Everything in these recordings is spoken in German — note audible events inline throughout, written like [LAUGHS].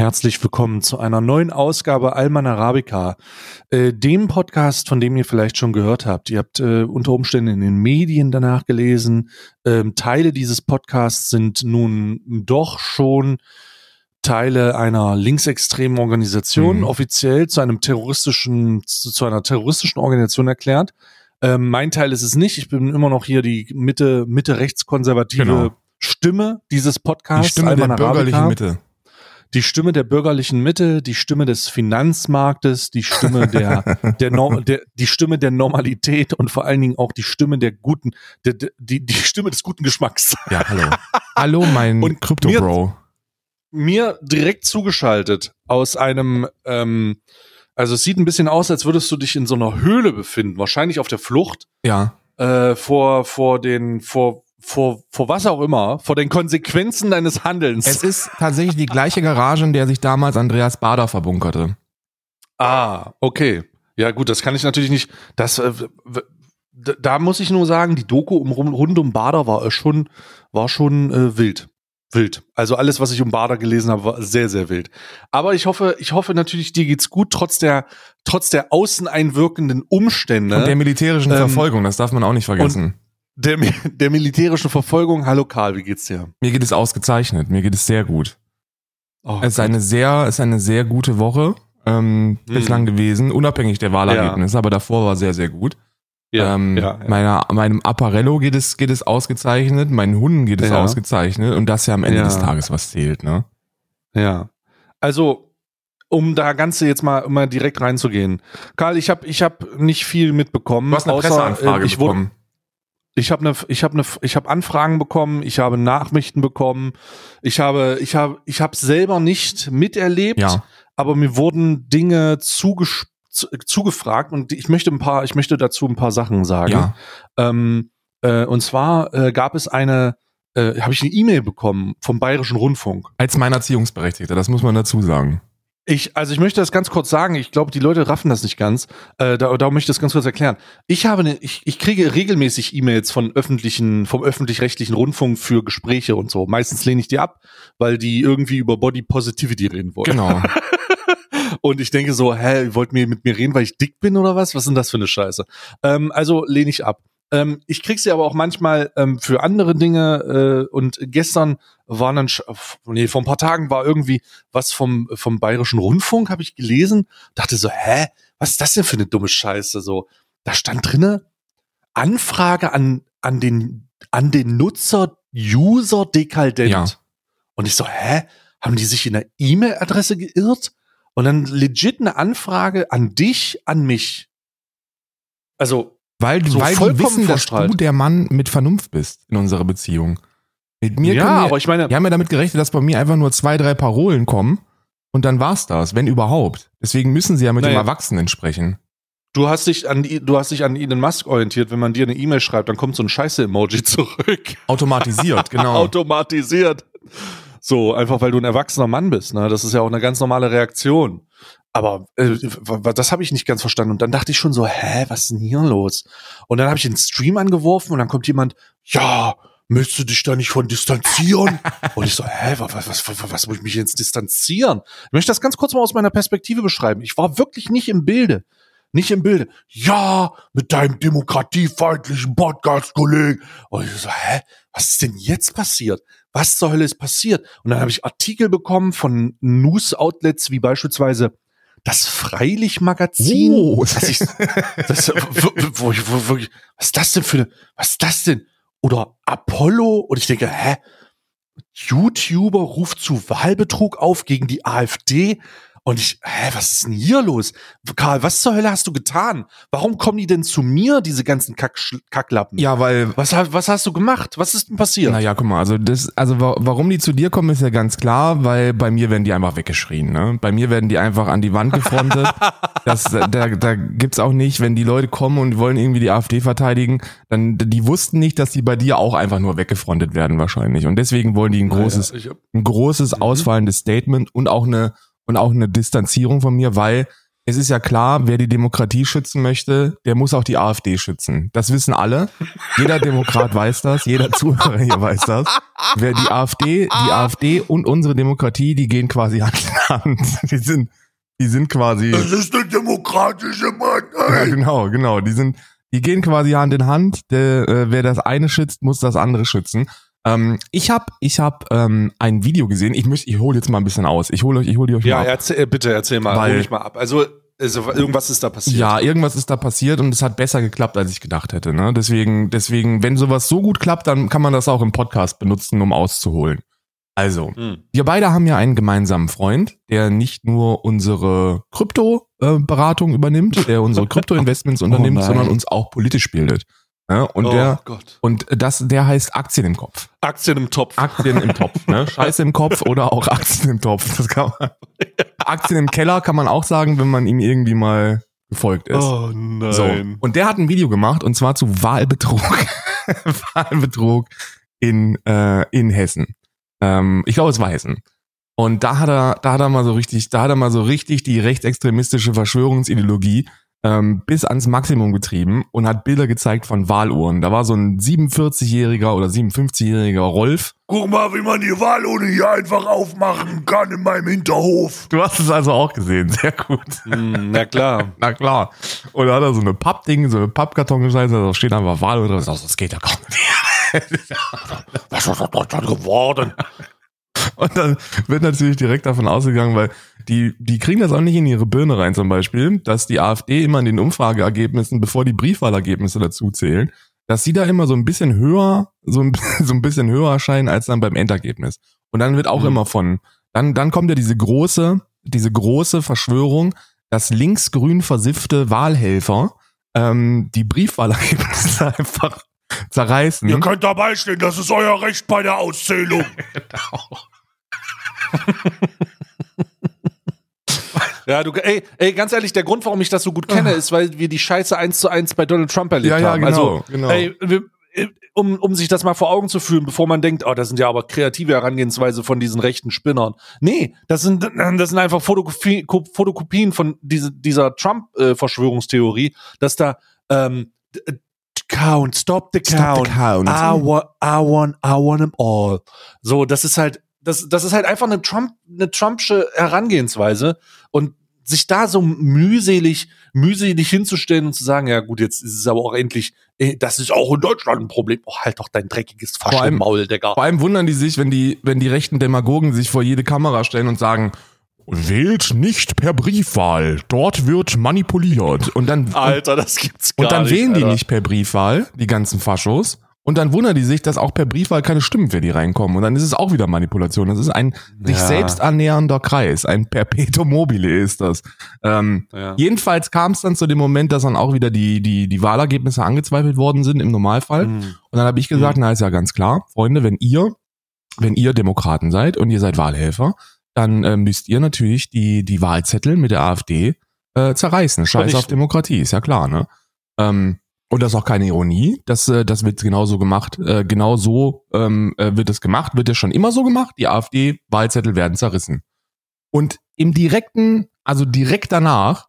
Herzlich willkommen zu einer neuen Ausgabe Alman Arabica, äh, dem Podcast, von dem ihr vielleicht schon gehört habt. Ihr habt äh, unter Umständen in den Medien danach gelesen. Ähm, Teile dieses Podcasts sind nun doch schon Teile einer linksextremen Organisation, Mhm. offiziell zu einem terroristischen, zu, zu einer terroristischen Organisation erklärt. Ähm, mein Teil ist es nicht. Ich bin immer noch hier die Mitte, Mitte rechtskonservative Genau. Stimme dieses Die Podcasts. Stimme der Alman bürgerlichen Arabica Mitte. Die Stimme der bürgerlichen Mitte, die Stimme des Finanzmarktes, die Stimme der, [LAUGHS] der, Nor- der die Stimme der Normalität und vor allen Dingen auch die Stimme der guten, der, die, die Stimme des guten Geschmacks. Ja, hallo. [LAUGHS] hallo, mein Und Krypto-Bro. Mir direkt zugeschaltet aus einem, ähm, also es sieht ein bisschen aus, als würdest du dich in so einer Höhle befinden, wahrscheinlich auf der Flucht Ja. äh, vor vor den vor vor vor was auch immer, vor den Konsequenzen deines Handelns. Es ist tatsächlich die gleiche Garage, in der sich damals Andreas Bader verbunkerte. Ah, okay. Ja, gut, das kann ich natürlich nicht. Das, äh, da muss ich nur sagen, die Doku um, rund um Bader war äh, schon, war schon äh, wild. Wild. Also alles, was ich um Bader gelesen habe, war sehr, sehr wild. Aber ich hoffe, ich hoffe natürlich, dir geht's gut, trotz der, trotz der außen einwirkenden Umstände, Und der militärischen Ähm, Verfolgung, das darf man auch nicht vergessen. Der, der militärischen Verfolgung. Hallo Karl, wie geht's dir? Mir geht es ausgezeichnet, mir geht es sehr gut. Oh, Es ist eine sehr, es ist eine sehr gute Woche ähm, Hm. bislang gewesen, unabhängig der Wahlergebnisse, aber davor war sehr, sehr gut. ja, ähm, ja, ja. Meiner, meinem Apparello geht es, geht es ausgezeichnet, meinen Hunden geht es Ja. ausgezeichnet und das ja am Ende Ja. des Tages was zählt, ne? Ja. Also, um da Ganze jetzt mal, mal direkt reinzugehen. Karl, ich habe ich hab nicht viel mitbekommen. Du hast eine außer, Presseanfrage äh, ich wurde- bekommen. Ich habe eine, ich habe eine, ich habe Anfragen bekommen, ich habe Nachrichten bekommen, ich habe, ich habe, ich habe selber nicht miterlebt, Ja. aber mir wurden Dinge zugesch zu, zugefragt und ich möchte ein paar, ich möchte dazu ein paar Sachen sagen. Ja. Ähm, äh, und zwar äh, gab es eine, äh, habe ich eine E-Mail bekommen vom Bayerischen Rundfunk. Als mein Erziehungsberechtigter, das muss man dazu sagen. Ich, also ich möchte das ganz kurz sagen. Ich glaube, die Leute raffen das nicht ganz. Äh, da, darum möchte ich das ganz kurz erklären. Ich habe eine, ich, ich kriege regelmäßig E-Mails von öffentlichen, vom öffentlich-rechtlichen Rundfunk für Gespräche und so. Meistens lehne ich die ab, weil die irgendwie über Body Positivity reden wollen. Genau. [LAUGHS] Und ich denke so, hä, ihr wollt mir mit mir reden, weil ich dick bin oder was? Was ist denn das für eine Scheiße? Ähm, also lehne ich ab. Ähm, ich krieg sie aber auch manchmal ähm, für andere Dinge äh, und gestern waren dann, nee, vor ein paar Tagen war irgendwie was vom, vom Bayerischen Rundfunk, habe ich gelesen, dachte so, hä, was ist das denn für eine dumme Scheiße? So, da stand drinne, Anfrage an, an den, an den Nutzer User Dekadent. Ja. Und ich so, hä? Haben die sich in der E-Mail-Adresse geirrt? Und dann legit eine Anfrage an dich, an mich. Also, Weil, So weil die wissen, dass du der Mann mit Vernunft bist in unserer Beziehung. Mit mir ja, wir, aber ich meine, wir haben ja damit gerechnet, dass bei mir einfach nur zwei, drei Parolen kommen und dann war's das, wenn überhaupt. Deswegen müssen sie ja mit Naja. dem Erwachsenen sprechen. du hast dich an, du hast dich an Elon Musk orientiert. Wenn man dir eine E-Mail schreibt, dann kommt so ein Scheiße-Emoji [LAUGHS] zurück. Automatisiert, [LAUGHS] genau. Automatisiert. So, einfach weil du ein erwachsener Mann bist. Ne? Das ist ja auch eine ganz normale Reaktion. Aber äh, das habe ich nicht ganz verstanden. Und dann dachte ich schon so, hä, was ist denn hier los? Und dann habe ich den Stream angeworfen und dann kommt jemand, ja, möchtest du dich da nicht von distanzieren? [LAUGHS] und ich so, hä, was, was, was, was, was muss ich mich jetzt distanzieren? Ich möchte das ganz kurz mal aus meiner Perspektive beschreiben. Ich war wirklich nicht im Bilde. Nicht im Bilde. Ja, mit deinem demokratiefeindlichen Podcast-Kollegen. Und ich so, hä, was ist denn jetzt passiert? Was zur Hölle ist passiert? Und dann habe ich Artikel bekommen von News-Outlets wie beispielsweise das Freilich-Magazin. Oh. Das ich, das, wo, wo, wo, was ist das denn für eine, was ist das denn? Oder Apollo? Und ich denke, hä? YouTuber ruft zu Wahlbetrug auf gegen die AfD. Und ich, hä, was ist denn hier los? Karl, was zur Hölle hast du getan? Warum kommen die denn zu mir, diese ganzen Kack Kacklappen? Ja, weil Was, was hast du gemacht? Was ist denn passiert? Naja, guck mal, also das, also wa- warum die zu dir kommen, ist ja ganz klar, weil bei mir werden die einfach weggeschrien. Ne? Bei mir werden die einfach an die Wand gefrontet. [LAUGHS] das, da, da gibt's auch nicht, wenn die Leute kommen und wollen irgendwie die AfD verteidigen, dann die wussten nicht, dass die bei dir auch einfach nur weggefrontet werden wahrscheinlich. Und deswegen wollen die ein großes, Ja, ich hab- ein großes ausfallendes Statement und auch eine und auch eine Distanzierung von mir, weil es ist ja klar, wer die Demokratie schützen möchte, der muss auch die AfD schützen. Das wissen alle. Jeder Demokrat weiß das, jeder Zuhörer hier weiß das. Wer die AfD, die AfD und unsere Demokratie, die gehen quasi Hand in Hand. Die sind, die sind quasi. Das ist eine demokratische Partei. Ja, genau, genau. Die sind, die gehen quasi Hand in Hand. Der, äh, wer das eine schützt, muss das andere schützen. Ähm, ich habe ich hab, ähm, ein Video gesehen. Ich möchte, ich hole jetzt mal ein bisschen aus. Ich hole euch, ich hole euch Ja, mal ab. erzähl, bitte erzähl mal, Weil- hol mich mal ab. Also, also irgendwas ist da passiert. Ja, irgendwas ist da passiert und es hat besser geklappt, als ich gedacht hätte. Ne? Deswegen, deswegen, wenn sowas so gut klappt, dann kann man das auch im Podcast benutzen, um auszuholen. Also, Hm. wir beide haben ja einen gemeinsamen Freund, der nicht nur unsere Krypto-Beratung übernimmt, der unsere [LAUGHS] Krypto-Investments unternimmt, nein. sondern uns auch politisch bildet. Ja, und oh der, Gott. und das, der heißt Aktien im Kopf. Aktien im Topf. Aktien im Topf, ne? [LAUGHS] Scheiße im Kopf oder auch Aktien im Topf. Das kann man. [LAUGHS] Aktien im Keller kann man auch sagen, wenn man ihm irgendwie mal gefolgt ist. oh nein. So. Und der hat ein Video gemacht und zwar zu Wahlbetrug. [LAUGHS] Wahlbetrug in, äh, in Hessen. Ähm, ich glaube, es war Hessen. Und da hat er, da hat er mal so richtig, da hat er mal so richtig die rechtsextremistische Verschwörungsideologie ähm, bis ans Maximum getrieben und hat Bilder gezeigt von Wahluhren. Da war so ein 47-jähriger oder 57-jähriger Rolf. Guck mal, wie man die Wahlurne hier einfach aufmachen kann in meinem Hinterhof. Du hast es also auch gesehen, sehr gut. Hm, na klar. [LAUGHS] Na klar. Und da hat er so eine Pappding, so eine Pappkarton gescheiße, da steht einfach Wahl drin. Das geht ja gar nicht. Was ist aus Deutschland geworden? Und dann wird natürlich direkt davon ausgegangen, weil die, die kriegen das auch nicht in ihre Birne rein zum Beispiel, dass die AfD immer in den Umfrageergebnissen, bevor die Briefwahlergebnisse dazu zählen, dass sie da immer so ein bisschen höher, so ein, [LAUGHS] so ein bisschen höher erscheinen als dann beim Endergebnis. Und dann wird auch Mhm. immer von, dann, dann kommt ja diese große, diese große Verschwörung, dass linksgrün versiffte Wahlhelfer ähm, die Briefwahlergebnisse [LAUGHS] einfach zerreißen. Ihr könnt dabei stehen, das ist euer Recht bei der Auszählung. [LAUGHS] Ja, du, ey, ey, ganz ehrlich, der Grund, warum ich das so gut kenne, ist, weil wir die Scheiße eins zu eins bei Donald Trump erlebt Ja, ja, haben. genau, also, genau. ey, wir, um, um sich das mal vor Augen zu führen, bevor man denkt, oh, das sind ja aber kreative Herangehensweise von diesen rechten Spinnern. Nee, das sind, das sind einfach Fotokopie, Ko- Fotokopien von diese, dieser Trump-Verschwörungstheorie, dass da, ähm, d- count, stop the count. Stop the count. I want, I want, I want them all. So, das ist halt, das, das ist halt einfach eine Trump, eine Trumpsche Herangehensweise und sich da so mühselig, mühselig hinzustellen und zu sagen, ja gut, jetzt ist es aber auch endlich, das ist auch in Deutschland ein Problem. Oh, halt doch dein dreckiges Vor allem- Fasching-Maul, Digga. Vor allem wundern die sich, wenn die, wenn die rechten Demagogen sich vor jede Kamera stellen und sagen, wählt nicht per Briefwahl, dort wird manipuliert. Und dann, Alter, das gibt's gar und dann nicht, wählen die Alter. nicht per Briefwahl, die ganzen Faschos. Und dann wundern die sich, dass auch per Briefwahl keine Stimmen für die reinkommen. Und dann ist es auch wieder Manipulation. Das ist ein sich Ja. selbst annähernder Kreis. Ein Perpetuum mobile ist das. Ähm, Ja. Jedenfalls kam es dann zu dem Moment, dass dann auch wieder die, die, die Wahlergebnisse angezweifelt worden sind im Normalfall. Mhm. Und dann habe ich gesagt, na ist ja ganz klar, Freunde, wenn ihr, wenn ihr Demokraten seid und ihr seid Wahlhelfer, dann äh, müsst ihr natürlich die, die Wahlzettel mit der AfD äh, zerreißen. Scheiß auf. Demokratie, ist ja klar, ne? Ähm, und das ist auch keine Ironie. Das, äh, das wird genauso gemacht. Äh, genau so ähm, äh, wird es gemacht, wird es schon immer so gemacht. Die AfD-Wahlzettel werden zerrissen. Und im direkten, also direkt danach,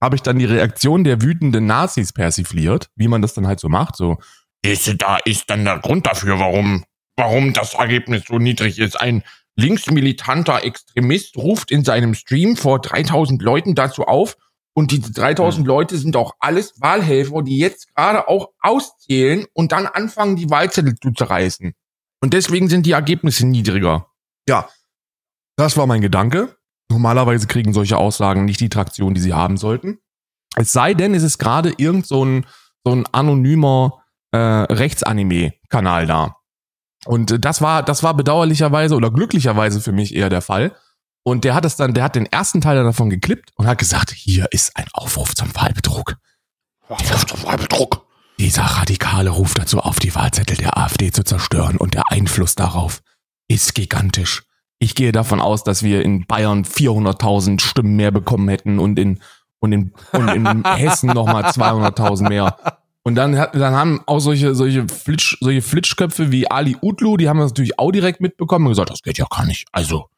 habe ich dann die Reaktion der wütenden Nazis persifliert, wie man das dann halt so macht. So, Diese da ist dann der Grund dafür, warum, warum das Ergebnis so niedrig ist. Ein linksmilitanter Extremist ruft in seinem Stream vor 3000 Leuten dazu auf und diese 3000 Leute sind auch alles Wahlhelfer, die jetzt gerade auch auszählen und dann anfangen, die Wahlzettel zu zerreißen. Und deswegen sind die Ergebnisse niedriger. Ja, das war mein Gedanke. Normalerweise kriegen solche Aussagen nicht die Traktion, die sie haben sollten. Es sei denn, es ist gerade irgend so ein, so ein anonymer äh, Rechtsanime-Kanal da. Und äh, das war, das war bedauerlicherweise oder glücklicherweise für mich eher der Fall. Und der hat es dann, der hat den ersten Teil davon geklippt und hat gesagt, hier ist ein Aufruf zum Wahlbetrug. Wahlbetrug. Dieser Radikale ruft dazu auf, die Wahlzettel der AfD zu zerstören und der Einfluss darauf ist gigantisch. Ich gehe davon aus, dass wir in Bayern 400.000 Stimmen mehr bekommen hätten und in, und in, und in [LAUGHS] Hessen nochmal 200.000 mehr. Und dann, hat, dann haben auch solche, solche, Flitsch, solche Flitschköpfe wie Ali Utlu, die haben das natürlich auch direkt mitbekommen und gesagt, das geht ja gar nicht. Also,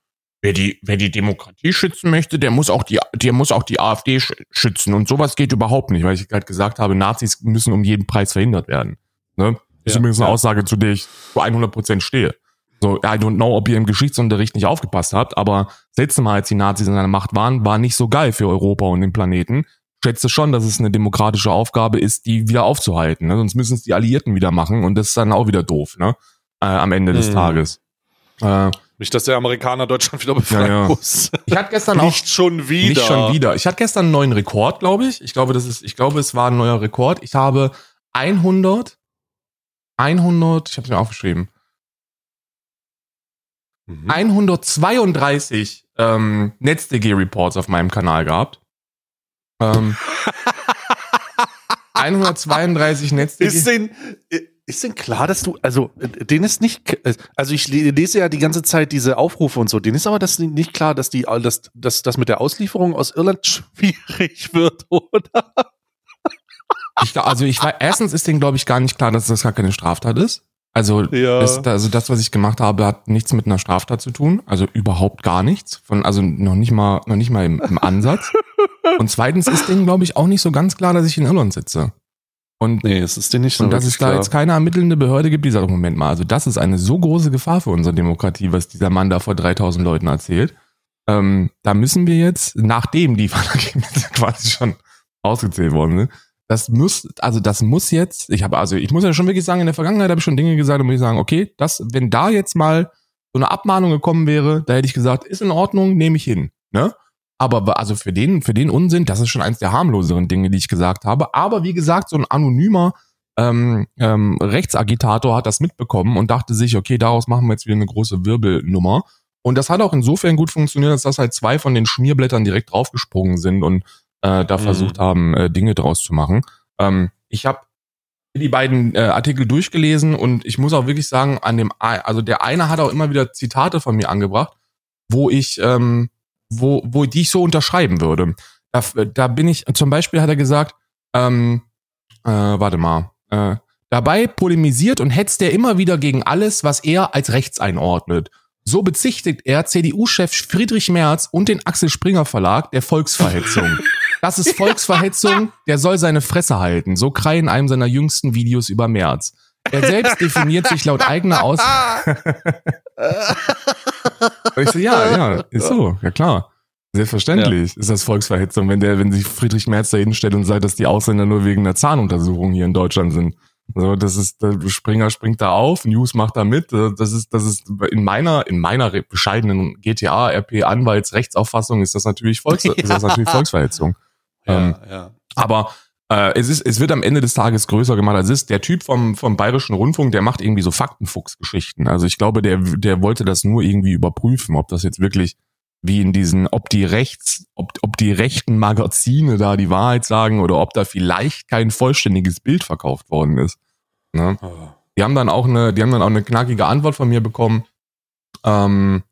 Wer die, wer die Demokratie schützen möchte, der muss auch die, der muss auch die AfD sch schützen und sowas geht überhaupt nicht, weil ich gerade gesagt habe, Nazis müssen um jeden Preis verhindert werden. Ne? Das ist Ja, übrigens eine ja. Aussage, zu der ich zu 100% stehe. So, I don't know, ob ihr im Geschichtsunterricht nicht aufgepasst habt, aber das letzte Mal, als die Nazis in der Macht waren, war nicht so geil für Europa und den Planeten. Ich schätze schon, dass es eine demokratische Aufgabe ist, die wieder aufzuhalten. Ne? Sonst müssen es die Alliierten wieder machen und das ist dann auch wieder doof, ne? Äh, am Ende des Hm. Tages. Äh, Nicht, dass der Amerikaner Deutschland wieder befreien Ja, ja. muss. ich hatte gestern auch Nicht schon wieder. nicht schon wieder. Ich hatte gestern einen neuen Rekord, glaube ich. Ich glaube, das ist, ich glaube, es war ein neuer Rekord. Ich habe 100, 100, ich habe es mir aufgeschrieben, Mhm. 132 ähm, NetzDG-Reports auf meinem Kanal gehabt. Ähm, [LAUGHS] 132 NetzDG. Ist denn, ist denn klar, dass du, also, denen ist nicht, also ich lese ja die ganze Zeit diese Aufrufe und so, denen ist aber das nicht klar, dass die, dass, dass das mit der Auslieferung aus Irland [LAUGHS] schwierig wird, oder? Ich, also ich war, erstens ist denen, glaube ich, gar nicht klar, dass das gar keine Straftat ist. Also, Ja. das, also das, was ich gemacht habe, hat nichts mit einer Straftat zu tun. Also überhaupt gar nichts. Von, also noch nicht mal, noch nicht mal im, im Ansatz. Und zweitens ist denen, glaube ich, auch nicht so ganz klar, dass ich in Irland sitze. Und, Nee, es ist dir nicht so und dass es da klar. jetzt keine ermittelnde Behörde gibt, die sagt, Moment mal, also das ist eine so große Gefahr für unsere Demokratie, was dieser Mann da vor 3000 Leuten erzählt. Ähm, da müssen wir jetzt, nachdem die [LAUGHS] Wahlergebnisse quasi schon ausgezählt worden sind, das muss, also das muss jetzt, ich habe, also ich muss ja schon wirklich sagen, in der Vergangenheit habe ich schon Dinge gesagt, und muss ich sagen, okay, das, wenn da jetzt mal so eine Abmahnung gekommen wäre, da hätte ich gesagt, ist in Ordnung, nehme ich hin, ne? Aber also für den, für den Unsinn, das ist schon eins der harmloseren Dinge, die ich gesagt habe. Aber wie gesagt, so ein anonymer ähm, ähm, Rechtsagitator hat das mitbekommen und dachte sich, okay, daraus machen wir jetzt wieder eine große Wirbelnummer. Und das hat auch insofern gut funktioniert, dass das halt zwei von den Schmierblättern direkt draufgesprungen sind und äh, da Mhm. versucht haben, äh, Dinge draus zu machen. Ähm, ich habe die beiden äh, Artikel durchgelesen und ich muss auch wirklich sagen, an dem, also der eine hat auch immer wieder Zitate von mir angebracht, wo ich, ähm, wo, wo die ich so unterschreiben würde. Da, da bin ich, zum Beispiel hat er gesagt, ähm, äh, warte mal, äh, dabei polemisiert und hetzt er immer wieder gegen alles, was er als rechts einordnet. So bezichtigt er CDU-Chef Friedrich Merz und den Axel Springer Verlag der Volksverhetzung. [LAUGHS] Das ist Volksverhetzung, der soll seine Fresse halten. So kreien einem seiner jüngsten Videos über Merz. Er selbst definiert sich laut eigener Aus. [LAUGHS] [LAUGHS] Und ich so, ja, ja, ist so, ja klar. Selbstverständlich ist das Volksverhetzung, wenn der, wenn sich Friedrich Merz da hinstellt und sagt, dass die Ausländer nur wegen einer Zahnuntersuchung hier in Deutschland sind. So, das ist, der Springer springt da auf, News macht da mit. Das ist, das ist in meiner, in meiner bescheidenen GTA, RP, Anwalts, Rechtsauffassung ist das natürlich Volks, [LAUGHS] ist das natürlich Volksverhetzung. Ähm, ja, ja. aber äh, es, ist, es wird am Ende des Tages größer gemacht als es ist. Der Typ vom, vom Bayerischen Rundfunk, der macht irgendwie so Faktenfuchs-Geschichten. Also ich glaube, der, der wollte das nur irgendwie überprüfen, ob das jetzt wirklich wie in diesen, ob die rechts, ob, ob die rechten Magazine da die Wahrheit sagen oder ob da vielleicht kein vollständiges Bild verkauft worden ist. Ne? Oh. Die haben dann auch eine, die haben dann auch eine knackige Antwort von mir bekommen ähm,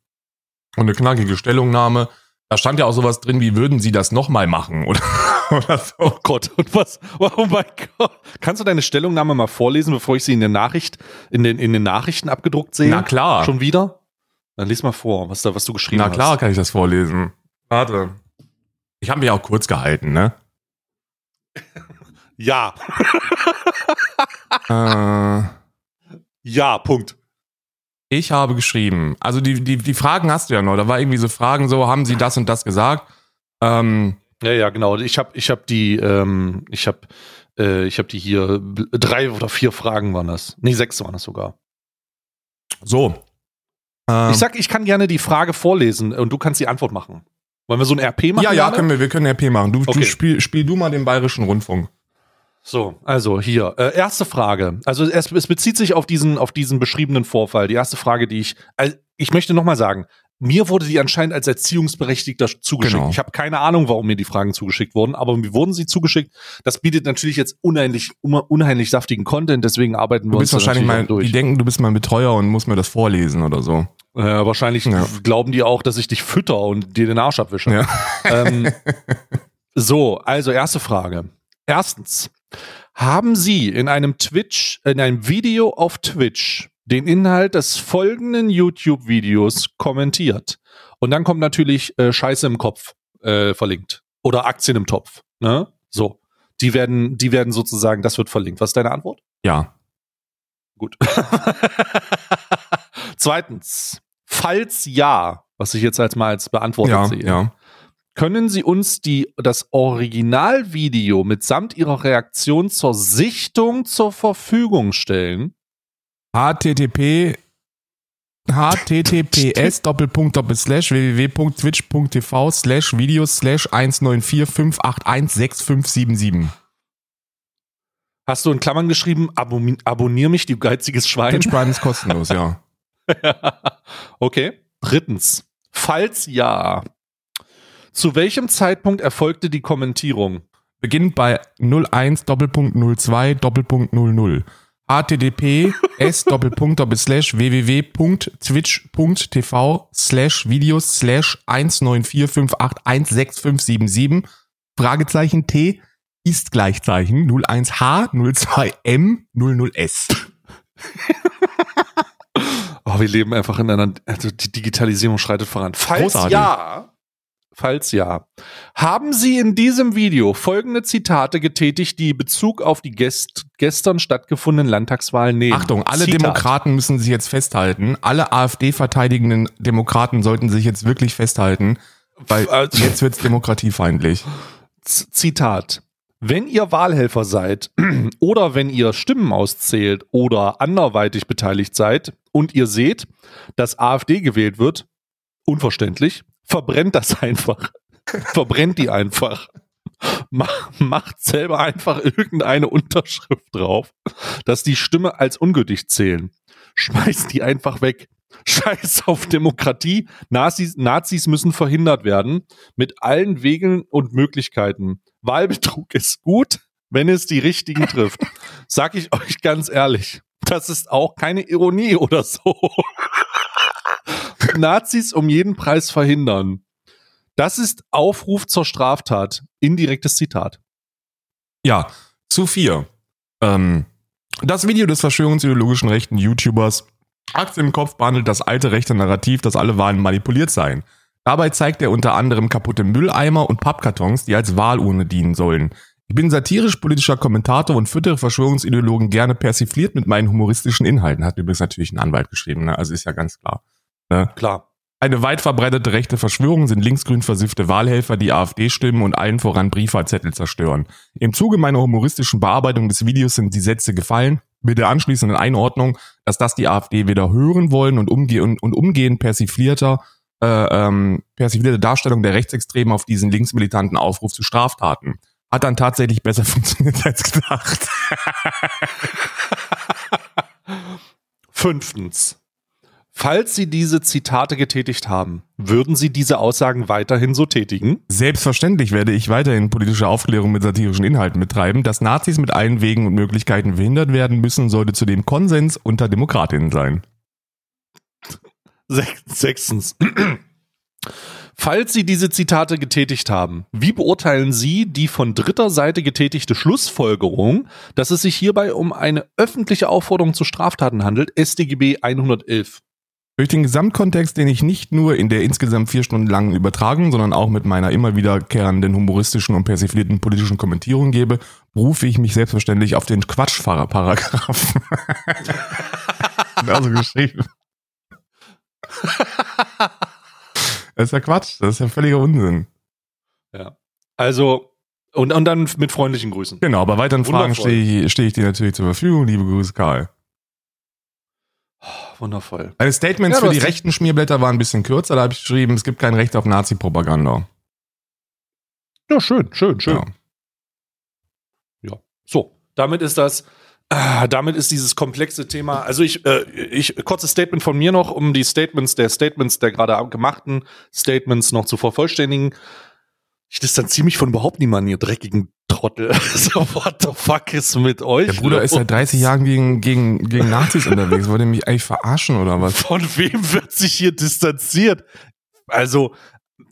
und eine knackige Stellungnahme. Da stand ja auch sowas drin, wie würden Sie das nochmal machen oder, [LAUGHS] oder so. Oh Gott, und was? Oh mein Gott. Kannst du deine Stellungnahme mal vorlesen, bevor ich sie in der Nachricht, in den, in den Nachrichten abgedruckt sehe? Na klar, Schon wieder? Dann lies mal vor, was da, was du geschrieben na hast. klar kann ich das vorlesen. Warte. Ich habe mich auch kurz gehalten, ne? Ja, Äh, ja, Punkt. Ich habe geschrieben. Also die, die, die Fragen hast du ja noch. Da war irgendwie so Fragen so, haben Sie das und das gesagt? Ähm, Ja, ja, genau. Ich habe, ich habe die, ähm, ich habe, äh, ich habe die hier drei oder vier Fragen waren das. Nee, sechs waren das sogar. so. Ähm, Ich sag, ich kann gerne die Frage vorlesen und du kannst die Antwort machen. Wollen wir so ein RP machen? ja, ja, gerade? können wir, wir können RP machen. Du, Okay. du spiel, spiel du mal den Bayerischen Rundfunk. So, also hier, äh, erste Frage. Also es, es bezieht sich auf diesen, auf diesen beschriebenen Vorfall. Die erste Frage, die ich, also ich möchte nochmal sagen, mir wurde die anscheinend als Erziehungsberechtigter zugeschickt. Genau. Ich habe keine Ahnung, warum mir die Fragen zugeschickt wurden, aber mir wurden sie zugeschickt. Das bietet natürlich jetzt unheimlich, un- unheimlich saftigen Content, deswegen arbeiten wir Du uns bist da wahrscheinlich mal, auch die durch. denken, du bist mein Betreuer und musst mir das vorlesen oder so. Äh, wahrscheinlich Ja. glauben die auch, dass ich dich fütter und dir den Arsch abwische. Ja. Ähm, so, also erste Frage. Erstens, haben Sie in einem Twitch, in einem Video auf Twitch den Inhalt des folgenden YouTube-Videos kommentiert? Und dann kommt natürlich äh, Scheiße im Kopf äh, verlinkt. Oder Aktien im Topf. Ne? So. Die werden, die werden sozusagen, das wird verlinkt. Was ist deine Antwort? Ja. Gut. [LAUGHS] Zweitens, falls ja, was ich jetzt als mal als beantwortet Ja, sehe, ja. Können Sie uns die, das Originalvideo mitsamt Ihrer Reaktion zur Sichtung zur Verfügung stellen? http https [LAUGHS] doppelpunkt doppelslash www.twitch.tv slash videos slash 19458165577 Hast du in Klammern geschrieben, abon abonnier mich, du geiziges Schwein? Twitch Prime ist kostenlos, ja. [LAUGHS] okay. Drittens, falls ja, zu welchem Zeitpunkt erfolgte die Kommentierung? Beginnt bei 01 Doppelpunkt 02 Doppelpunkt 00 http [LAUGHS] s Doppelpunkt Doppelslash www.twitch.tv slash videos slash 19458165577 Fragezeichen T ist Gleichzeichen 01H 02M 00S. Oh, wir leben einfach in einer, also die Digitalisierung schreitet voran. Falls Großartig. ja, falls ja, haben Sie in diesem Video folgende Zitate getätigt, die Bezug auf die gest gestern stattgefundenen Landtagswahlen nehmen. Achtung, alle Zitat. Demokraten müssen sich jetzt festhalten. Alle AfD-verteidigenden Demokraten sollten sich jetzt wirklich festhalten, weil Äh, jetzt wird's demokratiefeindlich. Z- Zitat. Wenn ihr Wahlhelfer seid [CLEARS THROAT] oder wenn ihr Stimmen auszählt oder anderweitig beteiligt seid und ihr seht, dass AfD gewählt wird, unverständlich, verbrennt das einfach. verbrennt die einfach. Mach, macht selber einfach irgendeine Unterschrift drauf, dass die Stimme als ungültig zählen. Schmeißt die einfach weg. Scheiß auf Demokratie. Nazis, Nazis müssen verhindert werden mit allen Wegen und Möglichkeiten. Wahlbetrug ist gut, wenn es die richtigen trifft. Sag ich euch ganz ehrlich. Das ist auch keine Ironie oder so. Nazis um jeden Preis verhindern. Das ist Aufruf zur Straftat. Indirektes Zitat. Ja, zu vier. Ähm, das Video des verschwörungsideologischen rechten YouTubers Aktien im Kopf behandelt das alte rechte Narrativ, dass alle Wahlen manipuliert seien. Dabei zeigt er unter anderem kaputte Mülleimer und Pappkartons, die als Wahlurne dienen sollen. Ich bin satirisch-politischer Kommentator und füttere Verschwörungsideologen gerne persifliert mit meinen humoristischen Inhalten. Hat übrigens natürlich ein Anwalt geschrieben, ne? also ist ja ganz klar. Ne? Klar. Eine weit verbreitete rechte Verschwörung sind linksgrün versiffte Wahlhelfer, die AfD stimmen und allen voran Briefwahlzettel zerstören. Im Zuge meiner humoristischen Bearbeitung des Videos sind die Sätze gefallen, mit der anschließenden Einordnung, dass das die AfD weder hören wollen und, umge und, und umgehend persiflierter, äh, ähm, persiflierte Darstellung der Rechtsextremen auf diesen linksmilitanten Aufruf zu Straftaten. Hat dann tatsächlich besser [LAUGHS] funktioniert als gedacht. [LAUGHS] Fünftens. Falls Sie diese Zitate getätigt haben, würden Sie diese Aussagen weiterhin so tätigen? Selbstverständlich werde ich weiterhin politische Aufklärung mit satirischen Inhalten betreiben. Dass Nazis mit allen Wegen und Möglichkeiten verhindert werden müssen, sollte zudem Konsens unter Demokratinnen sein. Sech- Sechstens. Falls Sie diese Zitate getätigt haben, wie beurteilen Sie die von dritter Seite getätigte Schlussfolgerung, dass es sich hierbei um eine öffentliche Aufforderung zu Straftaten handelt, StGB 111? Durch den Gesamtkontext, den ich nicht nur in der insgesamt vier Stunden langen Übertragung, sondern auch mit meiner immer wiederkehrenden humoristischen und persiflierten politischen Kommentierung gebe, berufe ich mich selbstverständlich auf den Quatschfahrer-Paragraphen. [LAUGHS] also geschrieben. [LAUGHS] Das ist ja Quatsch, das ist ja völliger Unsinn. Ja. Also, und, und dann mit freundlichen Grüßen. Genau, bei weiteren Fragen Wundervoll. stehe ich, stehe ich dir natürlich zur Verfügung. Liebe Grüße, Karl. Wundervoll. Meine Statements Ja, für die rechten Schmierblätter waren ein bisschen kürzer. Da habe ich geschrieben, es gibt kein Recht auf Nazi-Propaganda. Ja, schön, schön, schön. Ja. Ja. So, damit ist das, ah, damit ist dieses komplexe Thema. Also ich, äh, ich, kurzes Statement von mir noch, um die Statements der Statements der gerade gemachten Statements noch zu vervollständigen. Ich distanziere mich von überhaupt niemandem, ihr dreckigen Trottel. [LAUGHS] so, what the fuck ist mit euch? Der Bruder ist seit 30 Jahren gegen, gegen, gegen Nazis unterwegs. Wollt ihr mich eigentlich verarschen oder was? Von wem wird sich hier distanziert? Also,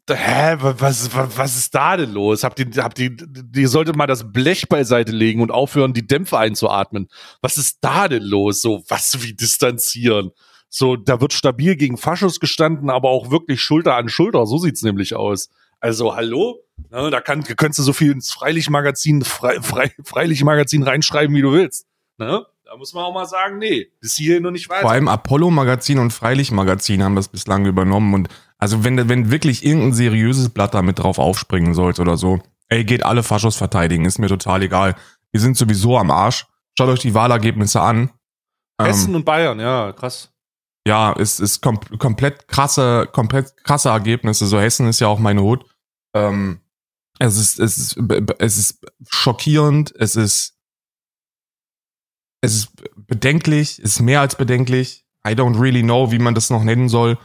hä, was, was, was ist da denn los? Habt ihr, habt ihr, ihr solltet mal das Blech beiseite legen und aufhören, die Dämpfe einzuatmen. Was ist da denn los? So, was wie distanzieren? So, da wird stabil gegen Faschos gestanden, aber auch wirklich Schulter an Schulter. So sieht's nämlich aus. Also, hallo? Ne, da kann, könntest du so viel ins Freilichtmagazin, Frei, Frei, Freilichtmagazin reinschreiben, wie du willst. Ne? Da muss man auch mal sagen, nee, bis hierhin und nicht weiter. Vor allem Apollo-Magazin und Freilicht-Magazin haben das bislang übernommen. Und also wenn, wenn wirklich irgendein seriöses Blatt da mit drauf aufspringen sollte oder so, ey, geht alle Faschos verteidigen, ist mir total egal. Wir sind sowieso am Arsch. Schaut euch die Wahlergebnisse an. Hessen Ähm, und Bayern, ja, krass. ja, es ist kom komplett krasse, komplett krasse Ergebnisse. So Hessen ist ja auch meine Hut. Ähm, es ist, es ist, es ist schockierend. Es ist, es ist bedenklich. Es ist mehr als bedenklich. I don't really know, wie man das noch nennen soll.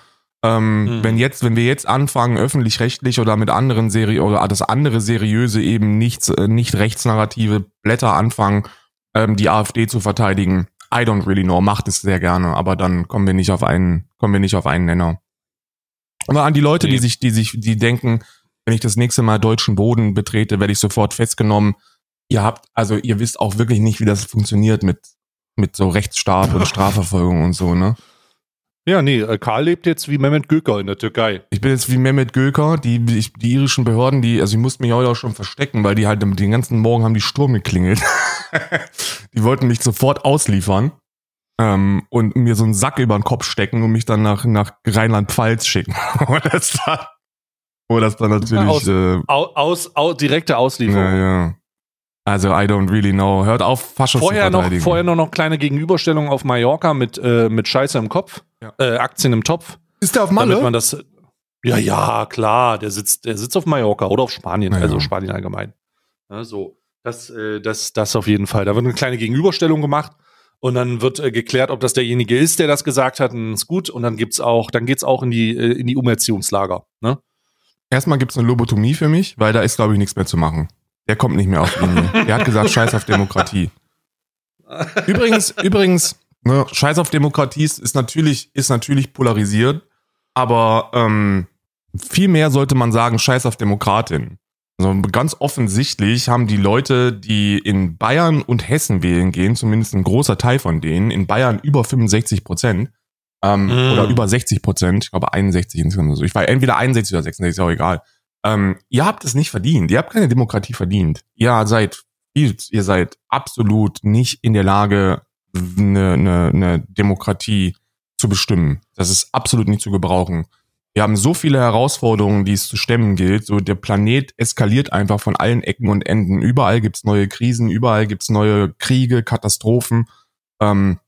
Ähm, Mhm. Wenn jetzt, wenn wir jetzt anfangen, öffentlich-rechtlich oder mit anderen Serie oder das andere seriöse eben nicht, äh, nicht rechtsnarrative Blätter anfangen, ähm, die AfD zu verteidigen. I don't really know, macht es sehr gerne, aber dann kommen wir nicht auf einen, kommen wir nicht auf einen Nenner. Aber an die Leute, Nee. die sich, die sich, die denken, wenn ich das nächste Mal deutschen Boden betrete, werde ich sofort festgenommen. Ihr habt, also ihr wisst auch wirklich nicht, wie das funktioniert mit, mit so Rechtsstaat und [LAUGHS] Strafverfolgung und so, ne? Ja, nee, äh, Karl lebt jetzt wie Mehmet Göker in der Türkei. Ich bin jetzt wie Mehmet Göker, die, die, die irischen Behörden, die, also ich musste mich heute auch schon verstecken, weil die halt den ganzen Morgen haben die Sturm geklingelt. [LAUGHS] die wollten mich sofort ausliefern ähm, und mir so einen Sack über den Kopf stecken und mich dann nach, nach Rheinland-Pfalz schicken. [LAUGHS] das dann, wo das dann natürlich, Aus- äh, Au, aus, au, direkte Auslieferung. ja, ja. Also I don't really know. Hört auf, Faschos Vorher zu noch, vorher noch, noch kleine Gegenüberstellung auf Mallorca mit, äh, mit Scheiße im Kopf, Ja. äh, Aktien im Topf. Ist der auf Damit Malle? man das. Ja, ja, klar, der sitzt, der sitzt auf Mallorca oder auf Spanien, Ja, also. Spanien allgemein. Ja, so, das, äh, das, das auf jeden Fall. Da wird eine kleine Gegenüberstellung gemacht und dann wird äh, geklärt, ob das derjenige ist, der das gesagt hat, und ist gut. Und dann gibt's auch, dann geht's auch in die, äh, in die Umerziehungslager. Ne? Erstmal gibt's eine Lobotomie für mich, weil da ist, glaube ich, nichts mehr zu machen. Der kommt nicht mehr auf Linie. Der hat gesagt, scheiß auf Demokratie. [LAUGHS] Übrigens, übrigens, ne, scheiß auf Demokratie ist, ist natürlich, ist natürlich polarisiert, aber ähm, viel mehr sollte man sagen, scheiß auf Demokratin. Also ganz offensichtlich haben die Leute, die in Bayern und Hessen wählen gehen, zumindest ein großer Teil von denen, in Bayern über 65 Prozent, ähm, Mm. oder über 60 Prozent, ich glaube 61 insgesamt. Ich war entweder 61 oder 66, ist auch egal. Ähm, ihr habt es nicht verdient. Ihr habt keine Demokratie verdient. Ihr seid ihr seid absolut nicht in der Lage, eine, eine, eine Demokratie zu bestimmen. Das ist absolut nicht zu gebrauchen. Wir haben so viele Herausforderungen, die es zu stemmen gilt. So der Planet eskaliert einfach von allen Ecken und Enden. Überall gibt's neue Krisen, überall gibt's neue Kriege, Katastrophen. Ähm,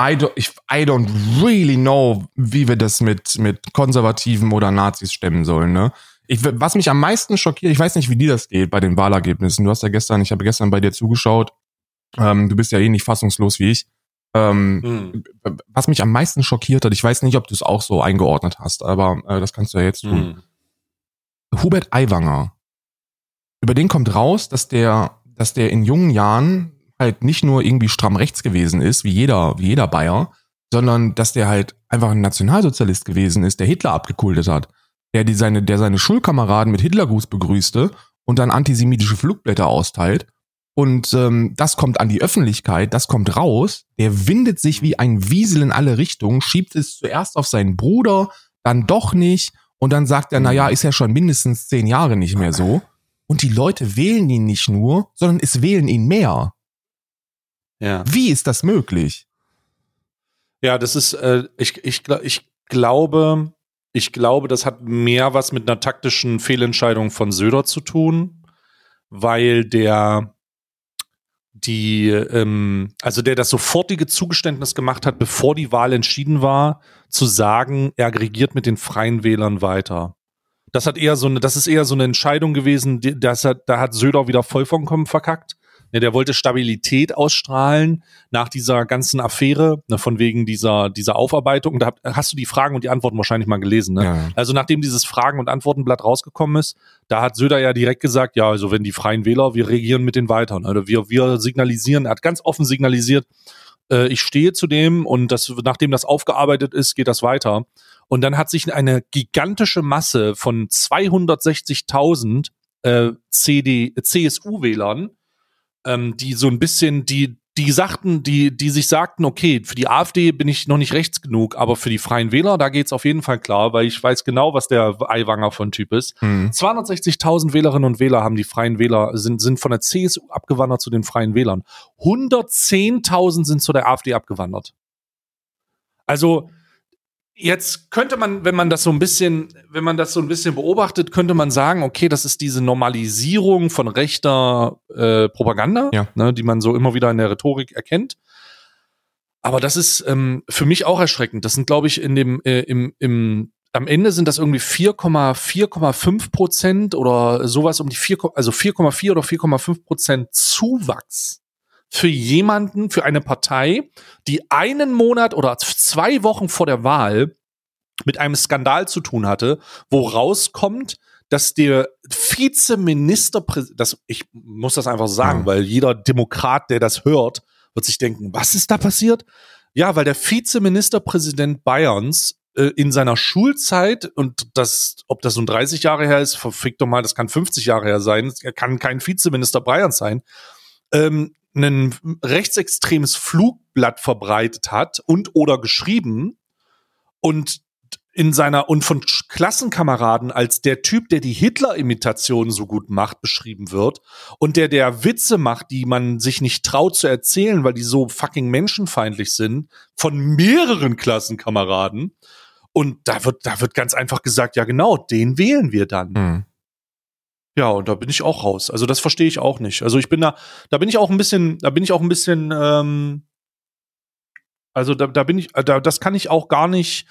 I, don't, ich, I don't really know, wie wir das mit, mit Konservativen oder Nazis stemmen sollen. Ne? Ich, was mich am meisten schockiert, ich weiß nicht, wie dir das geht bei den Wahlergebnissen. Du hast ja gestern, ich habe gestern bei dir zugeschaut. Ähm, du bist ja eh nicht fassungslos wie ich. Ähm, Hm. was mich am meisten schockiert hat, ich weiß nicht, ob du es auch so eingeordnet hast, aber äh, das kannst du ja jetzt tun. Hm. Hubert Aiwanger. Über den kommt raus, dass der, dass der in jungen Jahren halt nicht nur irgendwie stramm rechts gewesen ist, wie jeder, wie jeder Bayer, sondern dass der halt einfach ein Nationalsozialist gewesen ist, der Hitler abgekultet hat. Der die seine, der seine Schulkameraden mit Hitlergruß begrüßte und dann antisemitische Flugblätter austeilt. Und ähm, das kommt an die Öffentlichkeit, das kommt raus. Der windet sich wie ein Wiesel in alle Richtungen, schiebt es zuerst auf seinen Bruder, dann doch nicht. Und dann sagt er, na ja, ist ja schon mindestens zehn Jahre nicht mehr so. Und die Leute wählen ihn nicht nur, sondern es wählen ihn mehr. Ja. Wie ist das möglich? Ja, das ist, äh, ich, ich, ich glaube, ich glaube, das hat mehr was mit einer taktischen Fehlentscheidung von Söder zu tun, weil der die, ähm, also der das sofortige Zugeständnis gemacht hat, bevor die Wahl entschieden war, zu sagen, er aggregiert mit den Freien Wählern weiter. Das hat eher so eine, das ist eher so eine Entscheidung gewesen, die, das hat, da hat Söder wieder voll vollkommen verkackt. Ja, der wollte Stabilität ausstrahlen nach dieser ganzen Affäre, ne, von wegen dieser, dieser Aufarbeitung. Da hast du die Fragen und die Antworten wahrscheinlich mal gelesen, ne? Ja. Also nachdem dieses Fragen- und Antwortenblatt rausgekommen ist, da hat Söder ja direkt gesagt, ja, also wenn die Freien Wähler, wir regieren mit den weiter. Ne? Wir, wir signalisieren, er hat ganz offen signalisiert, äh, ich stehe zu dem und das, nachdem das aufgearbeitet ist, geht das weiter. Und dann hat sich eine gigantische Masse von 260.000 äh, CD, CSU-Wählern, ähm, die so ein bisschen, die die sagten, die, die sich sagten, okay, für die AfD bin ich noch nicht rechts genug, aber für die Freien Wähler, da geht's auf jeden Fall klar, weil ich weiß genau, was der Eiwanger von Typ ist. Hm. 260.000 Wählerinnen und Wähler haben die Freien Wähler, sind, sind von der CSU abgewandert zu den Freien Wählern. 110.000 sind zu der AfD abgewandert. Also, jetzt könnte man, wenn man das so ein bisschen, wenn man das so ein bisschen beobachtet, könnte man sagen, okay, das ist diese Normalisierung von rechter äh, Propaganda, Ja. ne, die man so immer wieder in der Rhetorik erkennt. Aber das ist ähm, für mich auch erschreckend. Das sind, glaube ich, in dem, äh, im, im, am Ende sind das irgendwie 4,4,5 Prozent oder sowas um die 4, also 4,4 oder 4,5 Prozent Zuwachs für jemanden, für eine Partei, die einen Monat oder zwei Wochen vor der Wahl mit einem Skandal zu tun hatte, wo rauskommt, dass der Vizeministerpräsident, das, ich muss das einfach sagen, weil jeder Demokrat, der das hört, wird sich denken, was ist da passiert? Ja, weil der Vizeministerpräsident Bayerns äh, in seiner Schulzeit und das, ob das nun 30 Jahre her ist, verfickt doch mal, das kann 50 Jahre her sein, er kann kein Vizeminister Bayerns sein, ähm, ein rechtsextremes Flugblatt verbreitet hat und oder geschrieben und in seiner und von Klassenkameraden als der Typ, der die Hitler-Imitation so gut macht, beschrieben wird und der der Witze macht, die man sich nicht traut zu erzählen, weil die so fucking menschenfeindlich sind, von mehreren Klassenkameraden. Und da wird, da wird ganz einfach gesagt, ja genau, den wählen wir dann. Hm. Ja, und da bin ich auch raus. Also das verstehe ich auch nicht. Also ich bin da, da bin ich auch ein bisschen, da bin ich auch ein bisschen, ähm, also da, da bin ich, da, das kann ich auch gar nicht,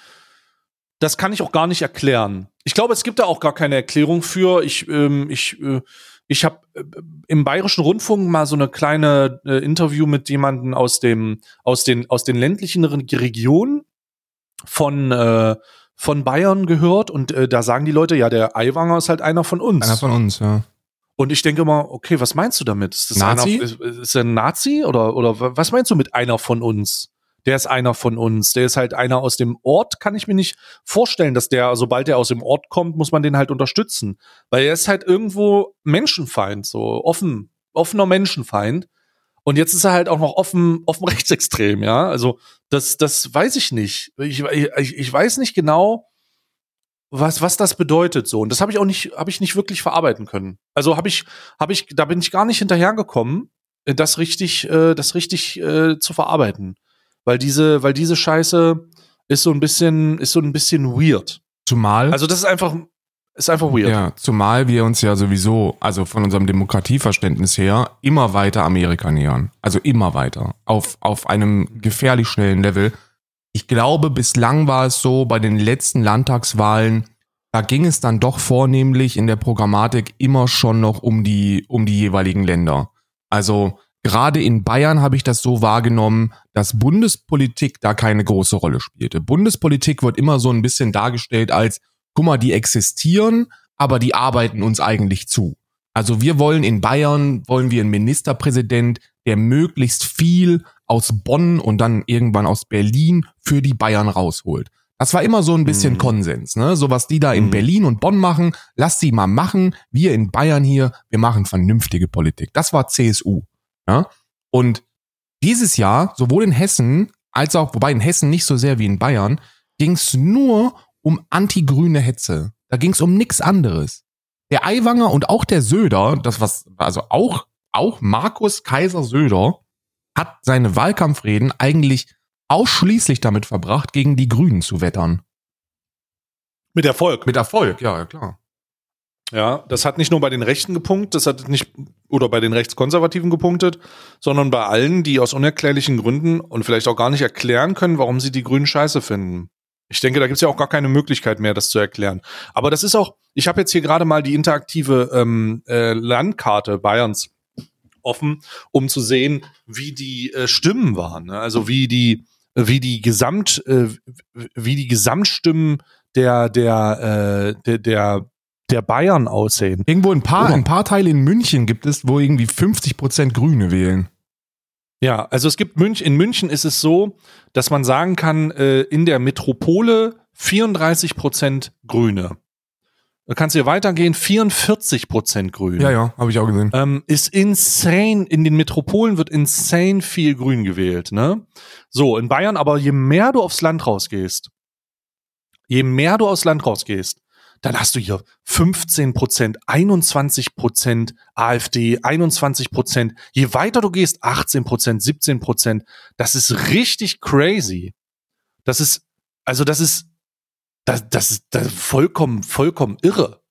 das kann ich auch gar nicht erklären. Ich glaube, es gibt da auch gar keine Erklärung für. Ich, ähm, ich, äh, ich habe äh, im Bayerischen Rundfunk mal so eine kleine äh, Interview mit jemanden aus dem, aus den, aus den ländlichen Re Regionen von, äh, von Bayern gehört und äh, da sagen die Leute, ja, der Aiwanger ist halt einer von uns. Einer von uns, ja. Und ich denke immer, okay, was meinst du damit? Ist das Nazi? Einer, ist, ist er ein Nazi oder, oder wa- was meinst du mit einer von uns? Der ist einer von uns. Der ist halt einer aus dem Ort. Kann ich mir nicht vorstellen, dass der, sobald er aus dem Ort kommt, muss man den halt unterstützen. Weil er ist halt irgendwo Menschenfeind, so offen, offener Menschenfeind. Und jetzt ist er halt auch noch offen, offen [LAUGHS] rechtsextrem, ja. Also, das, das weiß ich nicht. Ich, ich, ich weiß nicht genau, was, was das bedeutet so. Und das habe ich auch nicht, habe ich nicht wirklich verarbeiten können. Also habe ich, habe ich, da bin ich gar nicht hinterhergekommen, das richtig, äh, das richtig äh, zu verarbeiten. Weil diese, weil diese Scheiße ist so ein bisschen, ist so ein bisschen weird. Zumal, Also das ist einfach, ist einfach weird. ja, zumal wir uns ja sowieso, also von unserem Demokratieverständnis her, immer weiter Amerika nähern. Also immer weiter. Auf, auf einem gefährlich schnellen Level. Ich glaube, bislang war es so, bei den letzten Landtagswahlen, da ging es dann doch vornehmlich in der Programmatik immer schon noch um die, um die jeweiligen Länder. Also gerade in Bayern habe ich das so wahrgenommen, dass Bundespolitik da keine große Rolle spielte. Bundespolitik wird immer so ein bisschen dargestellt als, guck mal, die existieren, aber die arbeiten uns eigentlich zu. Also wir wollen in Bayern, wollen wir einen Ministerpräsident, der möglichst viel aus Bonn und dann irgendwann aus Berlin für die Bayern rausholt. Das war immer so ein bisschen Mhm. Konsens, ne? So was die da in Mhm. Berlin und Bonn machen, lass sie mal machen. Wir in Bayern hier, wir machen vernünftige Politik. Das war CSU. Ja? Und dieses Jahr, sowohl in Hessen als auch, wobei in Hessen nicht so sehr wie in Bayern, ging es nur um antigrüne Hetze. Da ging es um nichts anderes. Der Aiwanger und auch der Söder, das was, also auch, auch Markus Kaiser Söder hat seine Wahlkampfreden eigentlich ausschließlich damit verbracht, gegen die Grünen zu wettern. Mit Erfolg. Mit Erfolg, ja, ja klar. Ja, das hat nicht nur bei den Rechten gepunktet, das hat nicht, oder bei den Rechtskonservativen gepunktet, sondern bei allen, die aus unerklärlichen Gründen und vielleicht auch gar nicht erklären können, warum sie die Grünen scheiße finden. Ich denke, da gibt's ja auch gar keine Möglichkeit mehr, das zu erklären. Aber das ist auch, ich habe jetzt hier gerade mal die interaktive ähm, äh, Landkarte Bayerns offen, um zu sehen, wie die äh, Stimmen waren. Ne? Also wie die, wie die Gesamt, äh, wie die Gesamtstimmen der, der, äh, der, der der Bayern aussehen. Irgendwo ein paar, Oder- ein paar Teile in München gibt es, wo irgendwie 50 Prozent Grüne wählen. Ja, also es gibt München, in München ist es so, dass man sagen kann, äh, in der Metropole 34 Prozent Grüne. Da kannst du hier weitergehen, 44 Prozent grün. Ja, ja, habe ich auch gesehen. Ähm, ist insane, in den Metropolen wird insane viel grün gewählt, ne? So, in Bayern, aber je mehr du aufs Land rausgehst, je mehr du aufs Land rausgehst, dann hast du hier 15 Prozent, 21 Prozent AfD, 21 Prozent. Je weiter du gehst, 18 Prozent, 17 Prozent. Das ist richtig crazy. Das ist, also das ist, das, das ist das ist vollkommen, vollkommen irre.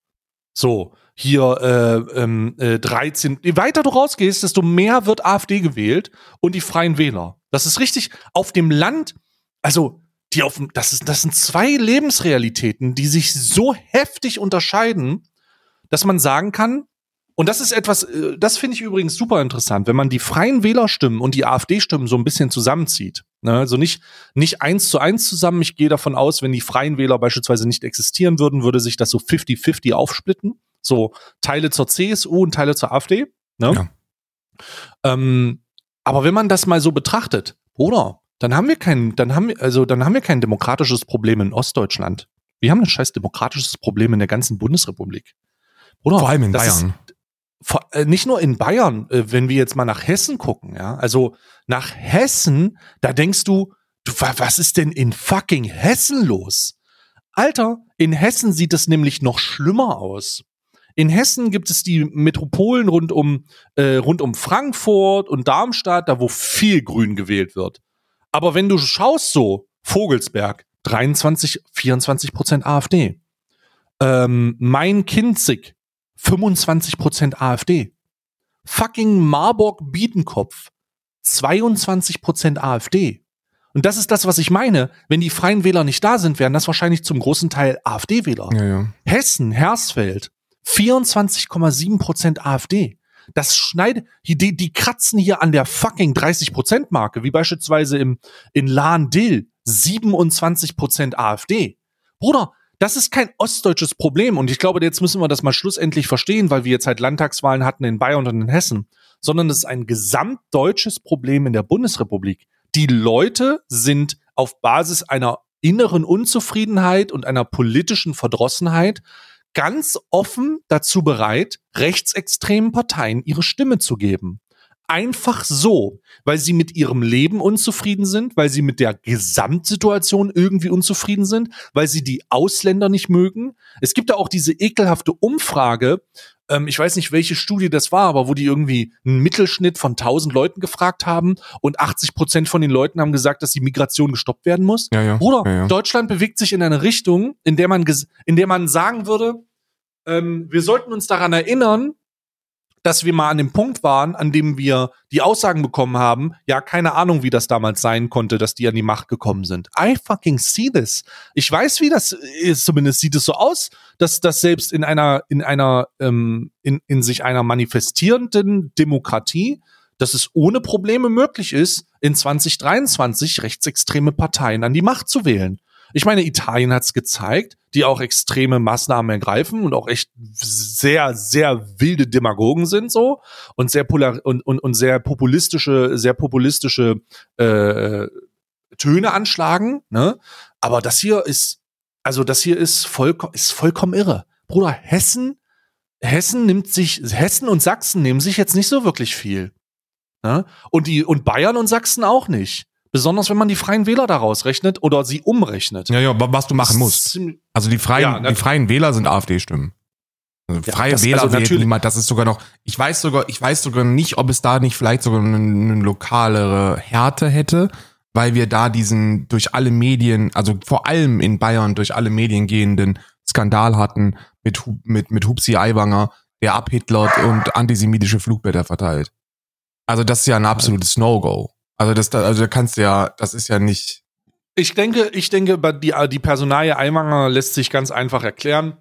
So, hier äh, ähm, äh, 13. Je weiter du rausgehst, desto mehr wird AfD gewählt und die Freien Wähler. Das ist richtig auf dem Land, also die auf das, ist, das sind zwei Lebensrealitäten, die sich so heftig unterscheiden, dass man sagen kann, und das ist etwas, äh, das finde ich übrigens super interessant, wenn man die freien Wählerstimmen und die AfD-Stimmen so ein bisschen zusammenzieht. Ne? Also nicht, nicht eins zu eins zusammen. Ich gehe davon aus, wenn die freien Wähler beispielsweise nicht existieren würden, würde sich das so 50-50 aufsplitten. So Teile zur CSU und Teile zur AfD. Ne? Ja. Ähm, aber wenn man das mal so betrachtet, oder? Dann haben wir kein, dann haben wir, also dann haben wir kein demokratisches Problem in Ostdeutschland. Wir haben ein scheiß demokratisches Problem in der ganzen Bundesrepublik. Oder? Vor allem in Das ist- Bayern. vor, äh, nicht nur in Bayern, äh, wenn wir jetzt mal nach Hessen gucken, ja, also nach Hessen, da denkst du, du, wa- was ist denn in fucking Hessen los? Alter, in Hessen sieht es nämlich noch schlimmer aus. In Hessen gibt es die Metropolen rund um, äh, rund um Frankfurt und Darmstadt, da wo viel Grün gewählt wird. Aber wenn du schaust so, Vogelsberg, 23, 24 Prozent AfD. Ähm, Main-Kinzig, 25 Prozent AfD. Fucking Marburg-Biedenkopf, 22 Prozent AfD. Und das ist das, was ich meine. Wenn die Freien Wähler nicht da sind, wären das wahrscheinlich zum großen Teil AfD-Wähler. Ja, ja. Hessen, Hersfeld, 24,7 Prozent AfD. Das schneidet, die, die kratzen hier an der fucking 30 Prozent Marke, wie beispielsweise im, in Lahn-Dill, 27 Prozent AfD. Bruder, das ist kein ostdeutsches Problem und ich glaube, jetzt müssen wir das mal schlussendlich verstehen, weil wir jetzt halt Landtagswahlen hatten in Bayern und in Hessen, sondern es ist ein gesamtdeutsches Problem in der Bundesrepublik. Die Leute sind auf Basis einer inneren Unzufriedenheit und einer politischen Verdrossenheit ganz offen dazu bereit, rechtsextremen Parteien ihre Stimme zu geben. Einfach so, weil sie mit ihrem Leben unzufrieden sind, weil sie mit der Gesamtsituation irgendwie unzufrieden sind, weil sie die Ausländer nicht mögen. Es gibt da auch diese ekelhafte Umfrage, ähm, ich weiß nicht, welche Studie das war, aber wo die irgendwie einen Mittelschnitt von 1000 Leuten gefragt haben und 80 Prozent von den Leuten haben gesagt, dass die Migration gestoppt werden muss. Ja, ja. Bruder, ja. Deutschland bewegt sich in eine Richtung, in der man, in der man sagen würde, ähm, wir sollten uns daran erinnern, dass wir mal an dem Punkt waren, an dem wir die Aussagen bekommen haben, ja, keine Ahnung, wie das damals sein konnte, dass die an die Macht gekommen sind. I fucking see this. Ich weiß, wie das ist, zumindest sieht es so aus, dass das selbst in einer, in einer, ähm, in, in sich einer manifestierenden Demokratie, dass es ohne Probleme möglich ist, in 2023 rechtsextreme Parteien an die Macht zu wählen. Ich meine, Italien hat es gezeigt, die auch extreme Maßnahmen ergreifen und auch echt sehr, sehr wilde Demagogen sind so und sehr polar und, und, und sehr populistische, sehr populistische äh, Töne anschlagen. Ne? Aber das hier ist, also das hier ist vollkommen, ist vollkommen irre. Bruder, Hessen, Hessen nimmt sich, Hessen und Sachsen nehmen sich jetzt nicht so wirklich viel. Ne? Und die, und Bayern und Sachsen auch nicht. Besonders wenn man die freien Wähler daraus rechnet oder sie umrechnet. Ja, ja, wa- was du machen musst. Also die freien, Ja, die freien Wähler sind AfD-Stimmen. Also Ja, freie das- Wähler also natürlich- niemand, das ist sogar noch, ich weiß sogar, ich weiß sogar nicht, ob es da nicht vielleicht sogar eine, eine lokalere Härte hätte, weil wir da diesen durch alle Medien, also vor allem in Bayern durch alle Medien gehenden Skandal hatten mit, mit, mit Hupsi Aiwanger, der abhitlert und antisemitische Flugblätter verteilt. Also das ist ja ein absolutes No-Go. Also das, da- also da kannst du ja, das ist ja nicht, Ich denke, ich denke, die, die Personalie Aiwanger lässt sich ganz einfach erklären.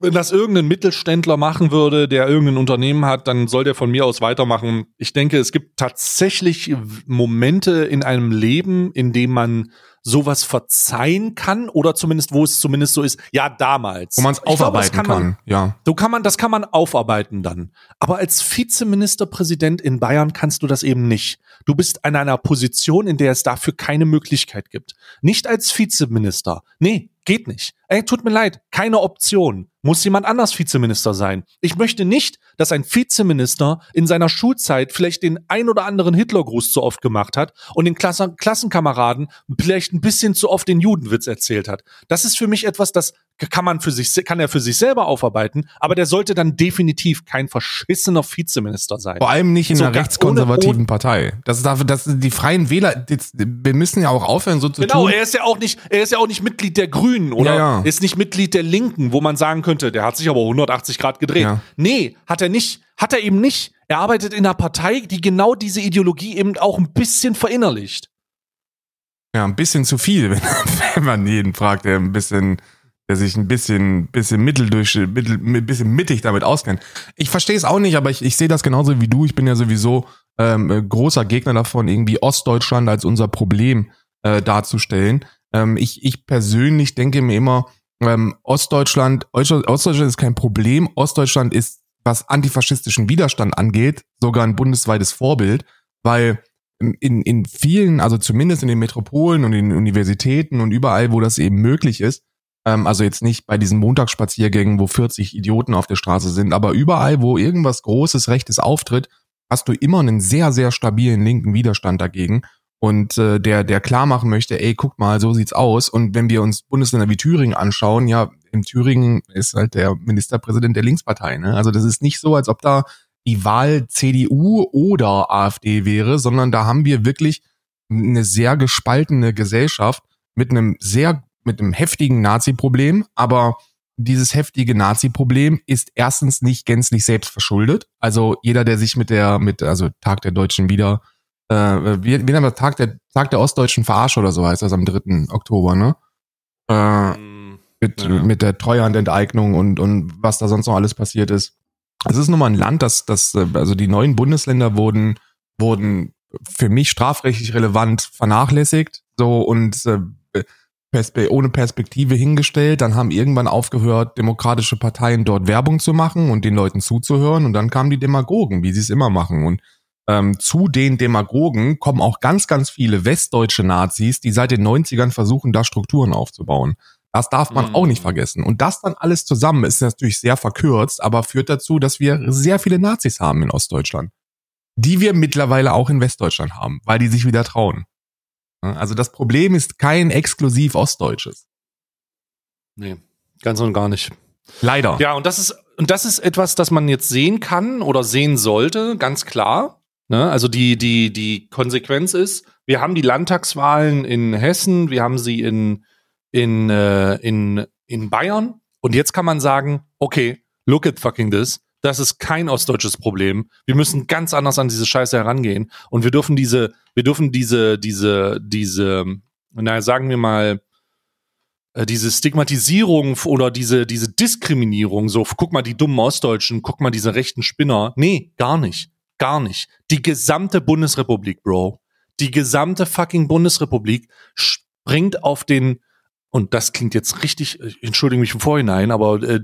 Wenn das irgendein Mittelständler machen würde, der irgendein Unternehmen hat, dann soll der von mir aus weitermachen. Ich denke, es gibt tatsächlich Momente in einem Leben, in dem man sowas verzeihen kann oder zumindest, wo es zumindest so ist, ja, damals. Wo man es aufarbeiten kann kann. man- ja. So kann man, das kann man aufarbeiten dann. Aber als Vizeministerpräsident in Bayern kannst du das eben nicht. Du bist in einer Position, in der es dafür keine Möglichkeit gibt. Nicht als Vizeminister. Nee, geht nicht. Ey, tut mir leid, keine Option. Muss jemand anders Vizeminister sein. Ich möchte nicht, dass ein Vizeminister in seiner Schulzeit vielleicht den ein oder anderen Hitlergruß zu oft gemacht hat und den Klassen Klassenkameraden vielleicht ein bisschen zu oft den Judenwitz erzählt hat. Das ist für mich etwas, das kann man für sich, kann er für sich selber aufarbeiten, aber der sollte dann definitiv kein verschissener Vizeminister sein. Vor allem nicht in So einer rechtskonservativen ohne- Partei. Das ist dafür, dass die freien Wähler, jetzt, wir müssen ja auch aufhören, so zu Genau, tun. er ist ja auch nicht, er ist ja auch nicht Mitglied der Grünen oder Ja, ja. ist nicht Mitglied der Linken, wo man sagen könnte, der hat sich aber 180 Grad gedreht. Ja. Nee, hat er nicht, hat er eben nicht. Er arbeitet in einer Partei, die genau diese Ideologie eben auch ein bisschen verinnerlicht. Ja, ein bisschen zu viel, [LAUGHS] wenn, wenn man jeden fragt, der ein bisschen, der sich ein bisschen, bisschen mittel durch, mittel, bisschen mittig damit auskennt. Ich verstehe es auch nicht, aber ich, ich sehe das genauso wie du. Ich bin ja sowieso ähm, äh, großer Gegner davon, irgendwie Ostdeutschland als unser Problem äh, darzustellen. Ähm, ich, ich persönlich denke mir immer, ähm, Ostdeutschland Ostdeutschland ist kein Problem. Ostdeutschland ist, was antifaschistischen Widerstand angeht, sogar ein bundesweites Vorbild, weil in, in vielen, also zumindest in den Metropolen und in den Universitäten und überall, wo das eben möglich ist, ähm, also jetzt nicht bei diesen Montagsspaziergängen, wo 40 Idioten auf der Straße sind, aber überall, wo irgendwas Großes, Rechtes auftritt, hast du immer einen sehr, sehr stabilen linken Widerstand dagegen und äh, der, der klar machen möchte, ey, guck mal, so sieht's aus. Und wenn wir uns Bundesländer wie Thüringen anschauen, ja, in Thüringen ist halt der Ministerpräsident der Linkspartei. Ne? Also das ist nicht so, als ob da die Wahl CDU oder AfD wäre, sondern da haben wir wirklich eine sehr gespaltene Gesellschaft mit einem sehr, mit einem heftigen Nazi-Problem, aber dieses heftige Nazi-Problem ist erstens nicht gänzlich selbst verschuldet. Also jeder, der sich mit der, mit, also Tag der Deutschen wieder, äh, nennen wir das? Tag der, Tag der Ostdeutschen Verarsche oder so heißt das am 3. Oktober, ne? Äh, mit, Ja. mit der Treuhandenteignung und, und was da sonst noch alles passiert ist. Es ist nun mal ein Land, das, das, äh, also die neuen Bundesländer wurden, wurden für mich strafrechtlich relevant vernachlässigt, so und äh, perspe ohne Perspektive hingestellt. Dann haben irgendwann aufgehört, demokratische Parteien dort Werbung zu machen und den Leuten zuzuhören. Und dann kamen die Demagogen, wie sie es immer machen. Und ähm, zu den Demagogen kommen auch ganz, ganz viele westdeutsche Nazis, die seit den 90ern versuchen, da Strukturen aufzubauen. Das darf man Mhm. auch nicht vergessen. Und das dann alles zusammen ist natürlich sehr verkürzt, aber führt dazu, dass wir sehr viele Nazis haben in Ostdeutschland. Die wir mittlerweile auch in Westdeutschland haben, weil die sich wieder trauen. Also das Problem ist kein exklusiv Ostdeutsches. Nee, ganz und gar nicht. Leider. Ja, und das ist, und das ist etwas, das man jetzt sehen kann oder sehen sollte, ganz klar. Ne? Also die, die, die Konsequenz ist, wir haben die Landtagswahlen in Hessen, wir haben sie in, in, äh, in, in Bayern. Und jetzt kann man sagen, okay, look at fucking this. Das ist kein ostdeutsches Problem. Wir müssen ganz anders an diese Scheiße herangehen. Und wir dürfen diese, wir dürfen diese, diese, diese, naja, sagen wir mal, äh, diese Stigmatisierung oder diese, diese Diskriminierung, so, guck mal die dummen Ostdeutschen, guck mal diese rechten Spinner. Nee, gar nicht. Gar nicht. Die gesamte Bundesrepublik, Bro. Die gesamte fucking Bundesrepublik springt auf den, und das klingt jetzt richtig, ich entschuldige mich im Vorhinein, aber äh,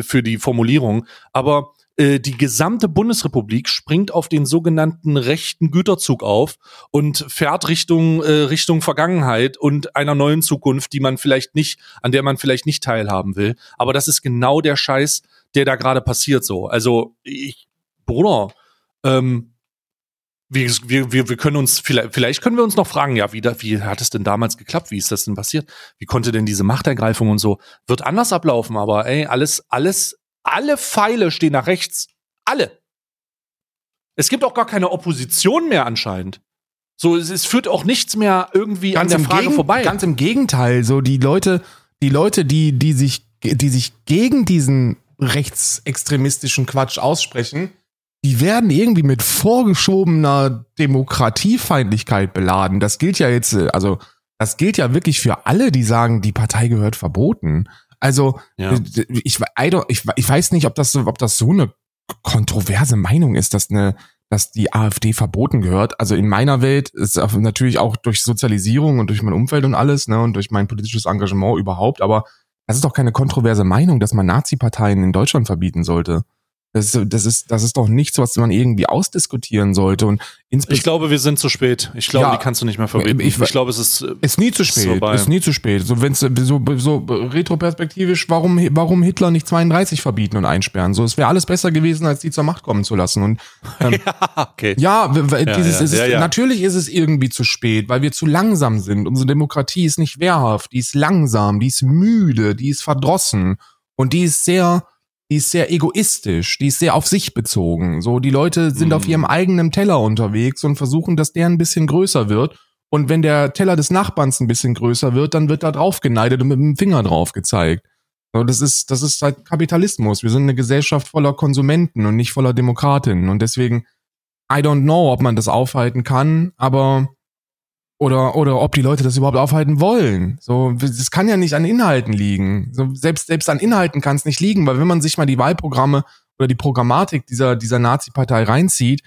für die Formulierung, aber äh, die gesamte Bundesrepublik springt auf den sogenannten rechten Güterzug auf und fährt Richtung äh, Richtung Vergangenheit und einer neuen Zukunft, die man vielleicht nicht, an der man vielleicht nicht teilhaben will. Aber das ist genau der Scheiß, der da gerade passiert. So, also ich, Bruder, ähm, wir, wir, wir, können uns, vielleicht, vielleicht können wir uns noch fragen, ja, wie, da, wie hat es denn damals geklappt? Wie ist das denn passiert? Wie konnte denn diese Machtergreifung und so? Wird anders ablaufen, aber ey, alles, alles, alle Pfeile stehen nach rechts. Alle. Es gibt auch gar keine Opposition mehr anscheinend. So, es, es führt auch nichts mehr irgendwie an der Frage Gegen- vorbei. Ganz im Gegenteil, so die Leute, die Leute, die, die sich, die sich gegen diesen rechtsextremistischen Quatsch aussprechen, die werden irgendwie mit vorgeschobener Demokratiefeindlichkeit beladen. Das gilt ja jetzt, äh, also das gilt ja wirklich für alle, die sagen, die Partei gehört verboten. Also Ja. äh, ich, ich, ich weiß nicht, ob das so, ob das so eine kontroverse Meinung ist, dass eine, dass die AfD verboten gehört. Also in meiner Welt ist natürlich auch durch Sozialisierung und durch mein Umfeld und alles, ne, und durch mein politisches Engagement überhaupt, aber das ist doch keine kontroverse Meinung, dass man Nazi-Parteien in Deutschland verbieten sollte. Das ist, das ist, das ist doch nichts, was man irgendwie ausdiskutieren sollte. Und Ich glaube, wir sind zu spät. Ich glaube, Ja, die kannst du nicht mehr verbieten. ich- Ich, glaube, es ist. äh, ist nie zu Ist spät. vorbei. Ist nie zu spät. So, wenn's so, so retroperspektivisch, warum, warum Hitler nicht 32 verbieten und einsperren? So, es wäre alles besser gewesen, als die zur Macht kommen zu lassen. Und [LAUGHS] okay. Ja, w- Ja, dieses, ja, ist, natürlich ist es irgendwie zu spät, weil wir zu langsam sind. Unsere Demokratie ist nicht wehrhaft, die ist langsam, die ist müde, die ist verdrossen und die ist sehr, die ist sehr egoistisch, die ist sehr auf sich bezogen. So, die Leute sind Mhm. auf ihrem eigenen Teller unterwegs und versuchen, dass der ein bisschen größer wird. Und wenn der Teller des Nachbarns ein bisschen größer wird, dann wird da drauf geneidet und mit dem Finger drauf gezeigt. So, das ist, das ist halt Kapitalismus. Wir sind eine Gesellschaft voller Konsumenten und nicht voller Demokratinnen. Und deswegen, I don't know, ob man das aufhalten kann, aber oder oder ob die Leute das überhaupt aufhalten wollen. So, das kann ja nicht an Inhalten liegen. So, selbst selbst an Inhalten kann es nicht liegen, weil wenn man sich mal die Wahlprogramme oder die Programmatik dieser dieser Nazi-Partei reinzieht,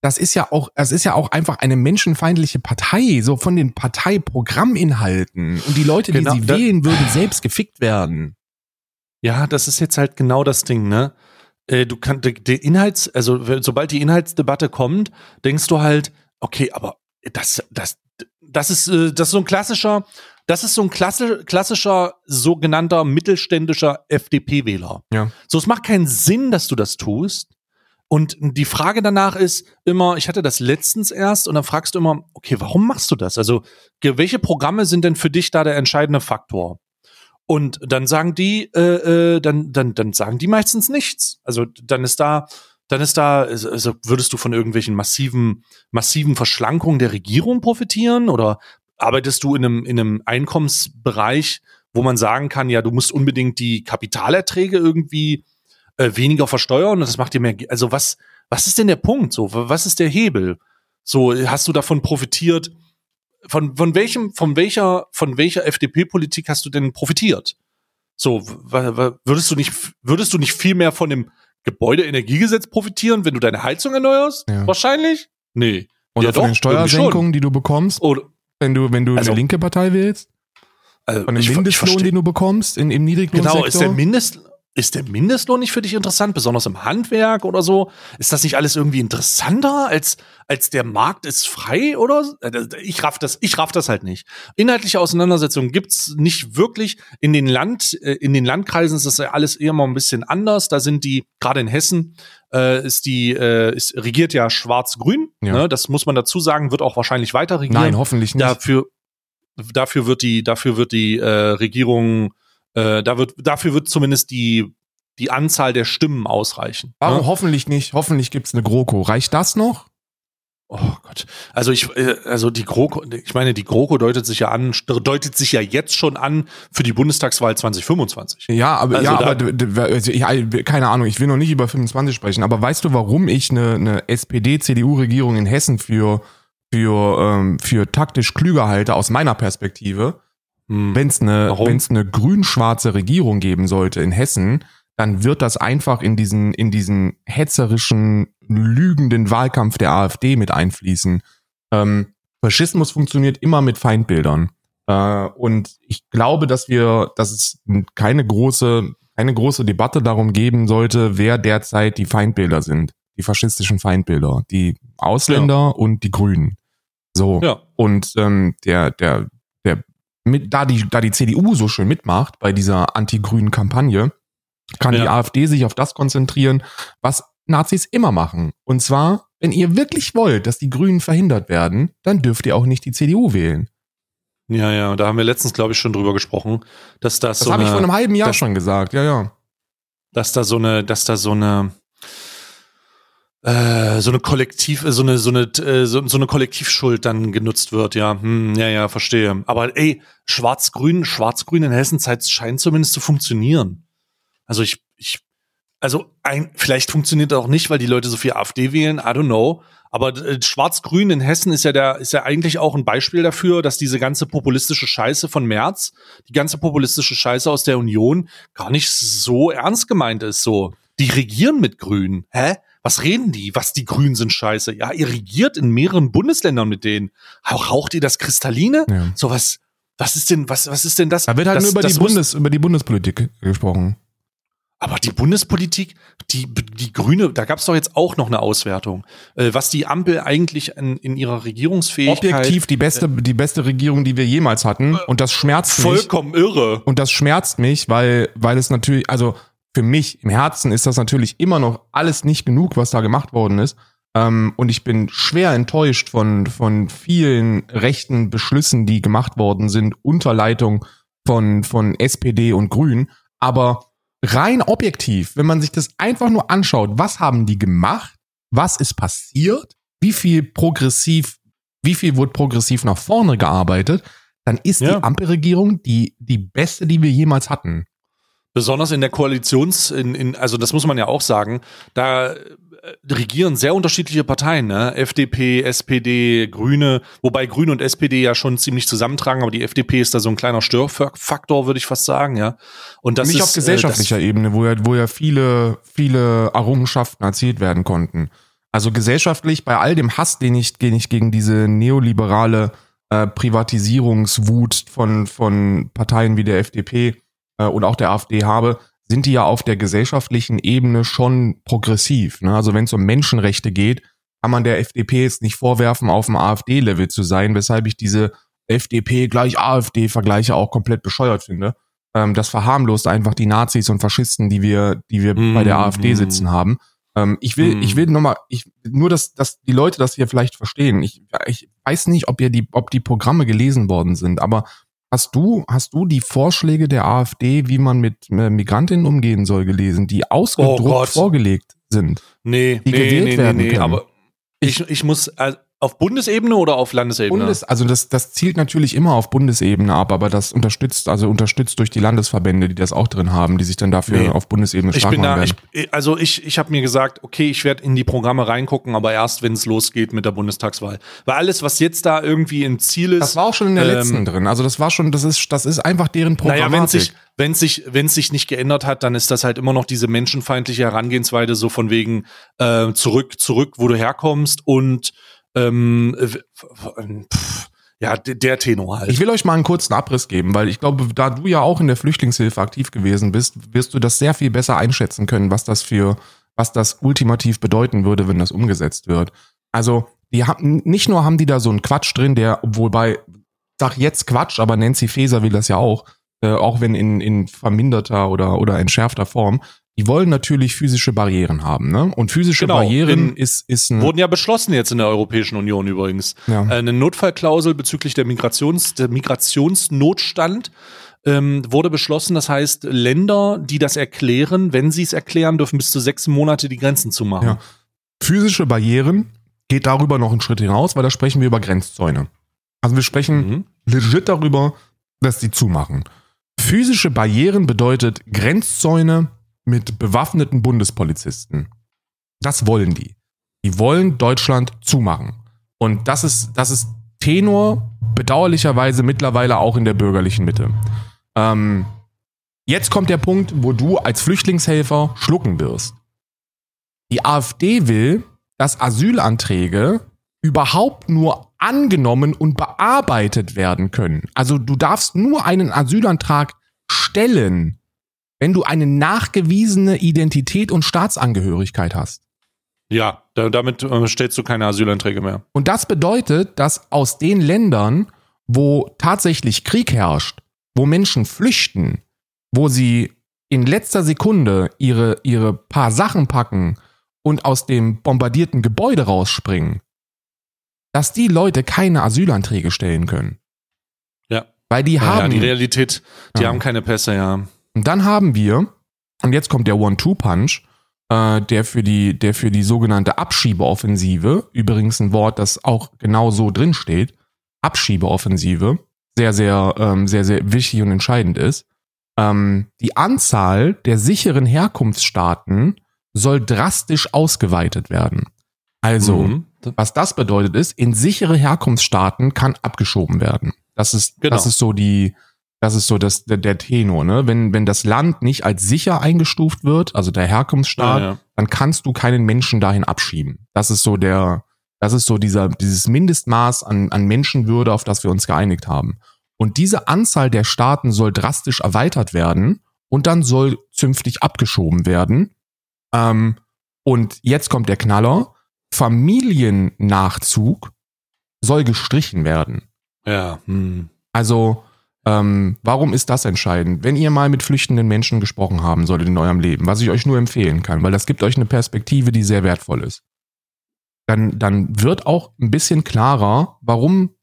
das ist ja auch, es ist ja auch einfach eine menschenfeindliche Partei, so von den Parteiprogramminhalten. Und die Leute, Genau, die sie wählen, würden selbst gefickt werden. Ja, das ist jetzt halt genau das Ding, ne? Äh, Du kannst die, Inhalts, also sobald die Inhaltsdebatte kommt, denkst du halt, okay, aber das, das, das ist, äh, das ist so ein klassischer, das ist so ein klassi klassischer sogenannter mittelständischer FDP-Wähler. Ja. So, es macht keinen Sinn, dass du das tust. Und die Frage danach ist immer, ich hatte das letztens erst und dann fragst du immer, okay, warum machst du das? Also, welche Programme sind denn für dich da der entscheidende Faktor? Und dann sagen die, äh, äh, dann, dann, dann sagen die meistens nichts. Also dann ist da, dann ist da, also würdest du von irgendwelchen massiven, massiven Verschlankungen der Regierung profitieren oder arbeitest du in einem, in einem Einkommensbereich, wo man sagen kann, ja, du musst unbedingt die Kapitalerträge irgendwie äh, weniger versteuern und das macht dir mehr, also was, was ist denn der Punkt? So, was ist der Hebel? So, hast du davon profitiert? Von, von welchem, von welcher, von welcher FDP-Politik hast du denn profitiert? So, würdest du nicht, würdest du nicht viel mehr von dem Gebäudeenergiegesetz profitieren, wenn du deine Heizung erneuerst? Ja. Wahrscheinlich? Nee. Oder Ja, von doch, den Steuersenkungen, die du bekommst, Oder, wenn du, wenn du Also- eine linke Partei wählst, also von dem ich, ich Mindestlohn, versteh- den du bekommst, in, im Niedriglohnsektor. Genau, ist der Mindest, ist der Mindestlohn nicht für dich interessant, besonders im Handwerk oder so? Ist das nicht alles irgendwie interessanter als, als der Markt ist frei oder? Äh, Ich raff das, ich raff das halt nicht. Inhaltliche Auseinandersetzungen gibt's nicht wirklich. In den Land, äh, in den Landkreisen ist das ja alles eher mal ein bisschen anders. Da sind die, gerade in Hessen, äh, ist die, äh, ist, regiert ja schwarz-grün. Ja. Ne? Das muss man dazu sagen, wird auch wahrscheinlich weiter regieren Nein, hoffentlich nicht. dafür dafür wird die dafür wird die äh, Regierung äh, da wird dafür wird zumindest die die Anzahl der Stimmen ausreichen. Warum ne? hoffentlich nicht? Hoffentlich gibt's eine GroKo. Reicht das noch? Oh Gott. Also ich äh, also die GroKo ich meine die GroKo deutet sich ja an deutet sich ja jetzt schon an für die Bundestagswahl 2025. Ja, aber, Also ja, aber also, ja, keine Ahnung, ich will noch nicht über 25 sprechen, aber weißt du, warum ich eine, eine SPD-CDU-Regierung in Hessen für, für, ähm, für taktisch klüger halte aus meiner Perspektive? Hm. Wenn es eine, eine grün-schwarze Regierung geben sollte in Hessen, dann wird das einfach in diesen, in diesen hetzerischen, lügenden Wahlkampf der AfD mit einfließen. Ähm, Faschismus funktioniert immer mit Feindbildern. Äh, und ich glaube, dass wir, dass es keine große, keine große Debatte darum geben sollte, wer derzeit die Feindbilder sind. Die faschistischen Feindbilder. Die Ausländer und die Grünen. So. Ja. Und ähm, der, der, der, mit, da die, da die CDU so schön mitmacht bei dieser anti-grünen Kampagne, kann Ja. die AfD sich auf das konzentrieren, was Nazis immer machen. Und zwar, wenn ihr wirklich wollt, dass die Grünen verhindert werden, dann dürft ihr auch nicht die CDU wählen. Ja, ja, da haben wir letztens glaube ich schon drüber gesprochen, dass das, Das so habe ich vor einem halben Jahr das- schon gesagt, ja, ja. dass da so eine, dass da so eine, äh, so eine Kollektiv, so eine, so eine, äh, so, so eine Kollektivschuld dann genutzt wird, ja, hm, ja, ja, verstehe. Aber ey, Schwarz-Grün, Schwarz-Grün in Hessen scheint zumindest zu funktionieren. Also ich, ich, also ein, vielleicht funktioniert auch nicht, weil die Leute so viel AfD wählen, I don't know. Aber äh, Schwarz-Grün in Hessen ist ja der, ist ja eigentlich auch ein Beispiel dafür, dass diese ganze populistische Scheiße von März, die ganze populistische Scheiße aus der Union gar nicht so ernst gemeint ist. So, die regieren mit Grün. Hä? Was reden die? Was die Grünen sind scheiße. Ja, ihr regiert in mehreren Bundesländern mit denen. Auch raucht ihr das Kristalline? Ja. So was, was ist denn, was, was ist denn das? Da wird halt das, nur über die, Bundes, über die Bundespolitik gesprochen. Aber die Bundespolitik, die, die Grüne, da gab es doch jetzt auch noch eine Auswertung, äh, was die Ampel eigentlich in, in ihrer Regierungsfähigkeit Objektiv die beste, die beste Regierung, die wir jemals hatten. Und das schmerzt mich. vollkommen irre. Und das schmerzt mich, weil, weil es natürlich, also für mich im Herzen ist das natürlich immer noch alles nicht genug, was da gemacht worden ist. Ähm, und ich bin schwer enttäuscht von, von vielen rechten Beschlüssen, die gemacht worden sind, unter Leitung von, von SPD und Grünen. Aber rein objektiv, wenn man sich das einfach nur anschaut, was haben die gemacht? Was ist passiert? Wie viel progressiv, wie viel wurde progressiv nach vorne gearbeitet? Dann ist Ja. die Ampelregierung die, die beste, die wir jemals hatten. Besonders in der Koalitions, in, in, also das muss man ja auch sagen, da äh, regieren sehr unterschiedliche Parteien, ne? FDP, SPD, Grüne, wobei Grüne und SPD ja schon ziemlich zusammentragen, aber die FDP ist da so ein kleiner Störfaktor, würde ich fast sagen, ja. Und das Nicht ist, auf gesellschaftlicher Ebene, wo ja, wo ja viele, viele Errungenschaften erzielt werden konnten. Also gesellschaftlich, bei all dem Hass, den ich, den ich gegen diese neoliberale äh, Privatisierungswut von, von Parteien wie der FDP äh, und auch der AfD habe, sind die ja auf der gesellschaftlichen Ebene schon progressiv. Ne? Also wenn es um Menschenrechte geht, kann man der FDP jetzt nicht vorwerfen, auf dem AfD-Level zu sein, weshalb ich diese FDP gleich AfD-Vergleiche auch komplett bescheuert finde. Ähm, das verharmlost einfach die Nazis und Faschisten, die wir, die wir Mm, bei der AfD mm. sitzen haben. Ähm, ich will, Mm. ich will nochmal, ich, nur, dass, dass die Leute das hier vielleicht verstehen. Ich, ich weiß nicht, ob ihr die, ob die Programme gelesen worden sind, aber hast du, hast du die Vorschläge der AfD, wie man mit äh, Migrantinnen umgehen soll, gelesen, die ausgedruckt Oh vorgelegt sind? Nee, die nee, gewählt nee, nee, werden nee, können. aber ich, ich muss, äh, auf Bundesebene oder auf Landesebene? Bundes, also das, das zielt natürlich immer auf Bundesebene ab, aber das unterstützt, also unterstützt durch die Landesverbände, die das auch drin haben, die sich dann dafür Nee. auf Bundesebene ich stark bin machen da, ich, also ich, ich habe mir gesagt, okay, ich werde in die Programme reingucken, aber erst, wenn es losgeht mit der Bundestagswahl. Weil alles, was jetzt da irgendwie im Ziel ist, das war auch schon in der ähm, letzten drin. Also das war schon, das ist, das ist einfach deren naja, Programmatik. wenn sich, wenn sich, wenn sich nicht geändert hat, dann ist das halt immer noch diese menschenfeindliche Herangehensweise, so von wegen äh, zurück, zurück, wo du herkommst und ähm, w- w- pff, ja, der Tenor halt. Ich will euch mal einen kurzen Abriss geben, weil ich glaube, da du ja auch in der Flüchtlingshilfe aktiv gewesen bist, wirst du das sehr viel besser einschätzen können, was das für, was das ultimativ bedeuten würde, wenn das umgesetzt wird. Also, die haben, nicht nur haben die da so einen Quatsch drin, der, obwohl bei, sag jetzt Quatsch, aber Nancy Faeser will das ja auch, äh, auch wenn in, in verminderter oder, oder entschärfter Form, die wollen natürlich physische Barrieren haben, ne? Und physische Genau, Barrieren in- ist, ist ein, Wurden ja beschlossen jetzt in der Europäischen Union übrigens. ja. Äh, Eine Notfallklausel bezüglich der Migrations, der Migrationsnotstand ähm, wurde beschlossen. Das heißt, Länder, die das erklären, wenn sie es erklären, dürfen bis zu sechs Monate die Grenzen zumachen. Ja. Physische Barrieren geht darüber noch einen Schritt hinaus, weil da sprechen wir über Grenzzäune. Also wir sprechen Mhm. legit darüber, dass die zumachen. Physische Barrieren bedeutet Grenzzäune mit bewaffneten Bundespolizisten. Das wollen die. Die wollen Deutschland zumachen. Und das ist, das ist Tenor, bedauerlicherweise mittlerweile auch in der bürgerlichen Mitte. Ähm, jetzt kommt der Punkt, wo du als Flüchtlingshelfer schlucken wirst. Die AfD will, dass Asylanträge überhaupt nur angenommen und bearbeitet werden können. Also du darfst nur einen Asylantrag stellen, wenn du eine nachgewiesene Identität und Staatsangehörigkeit hast. Ja, da, damit äh, stellst du keine Asylanträge mehr. Und das bedeutet, dass aus den Ländern, wo tatsächlich Krieg herrscht, wo Menschen flüchten, wo sie in letzter Sekunde ihre, ihre paar Sachen packen und aus dem bombardierten Gebäude rausspringen, dass die Leute keine Asylanträge stellen können. Ja. Weil die Ja, haben. die Realität, die Ja. haben keine Pässe, ja. Und dann haben wir, und jetzt kommt der One-Two-Punch, äh, der für die, der für die sogenannte Abschiebeoffensive, übrigens ein Wort, das auch genau so drin steht, Abschiebeoffensive, sehr, sehr, ähm, sehr, sehr wichtig und entscheidend ist. Ähm, die Anzahl der sicheren Herkunftsstaaten soll drastisch ausgeweitet werden. Also, Mhm. was das bedeutet ist, in sichere Herkunftsstaaten kann abgeschoben werden. Das ist, Genau. das ist so die, Das ist so das, der, der Tenor, ne? Wenn, wenn das Land nicht als sicher eingestuft wird, also der Herkunftsstaat, Ja, ja. dann kannst du keinen Menschen dahin abschieben. Das ist so der, das ist so dieser, dieses Mindestmaß an, an Menschenwürde, auf das wir uns geeinigt haben. Und diese Anzahl der Staaten soll drastisch erweitert werden und dann soll zünftig abgeschoben werden. Ähm, und jetzt kommt der Knaller. Familiennachzug soll gestrichen werden. Ja. Hm. Also, ähm, warum ist das entscheidend? Wenn ihr mal mit flüchtenden Menschen gesprochen haben solltet in eurem Leben, was ich euch nur empfehlen kann, weil das gibt euch eine Perspektive, die sehr wertvoll ist, dann, dann wird auch ein bisschen klarer, warum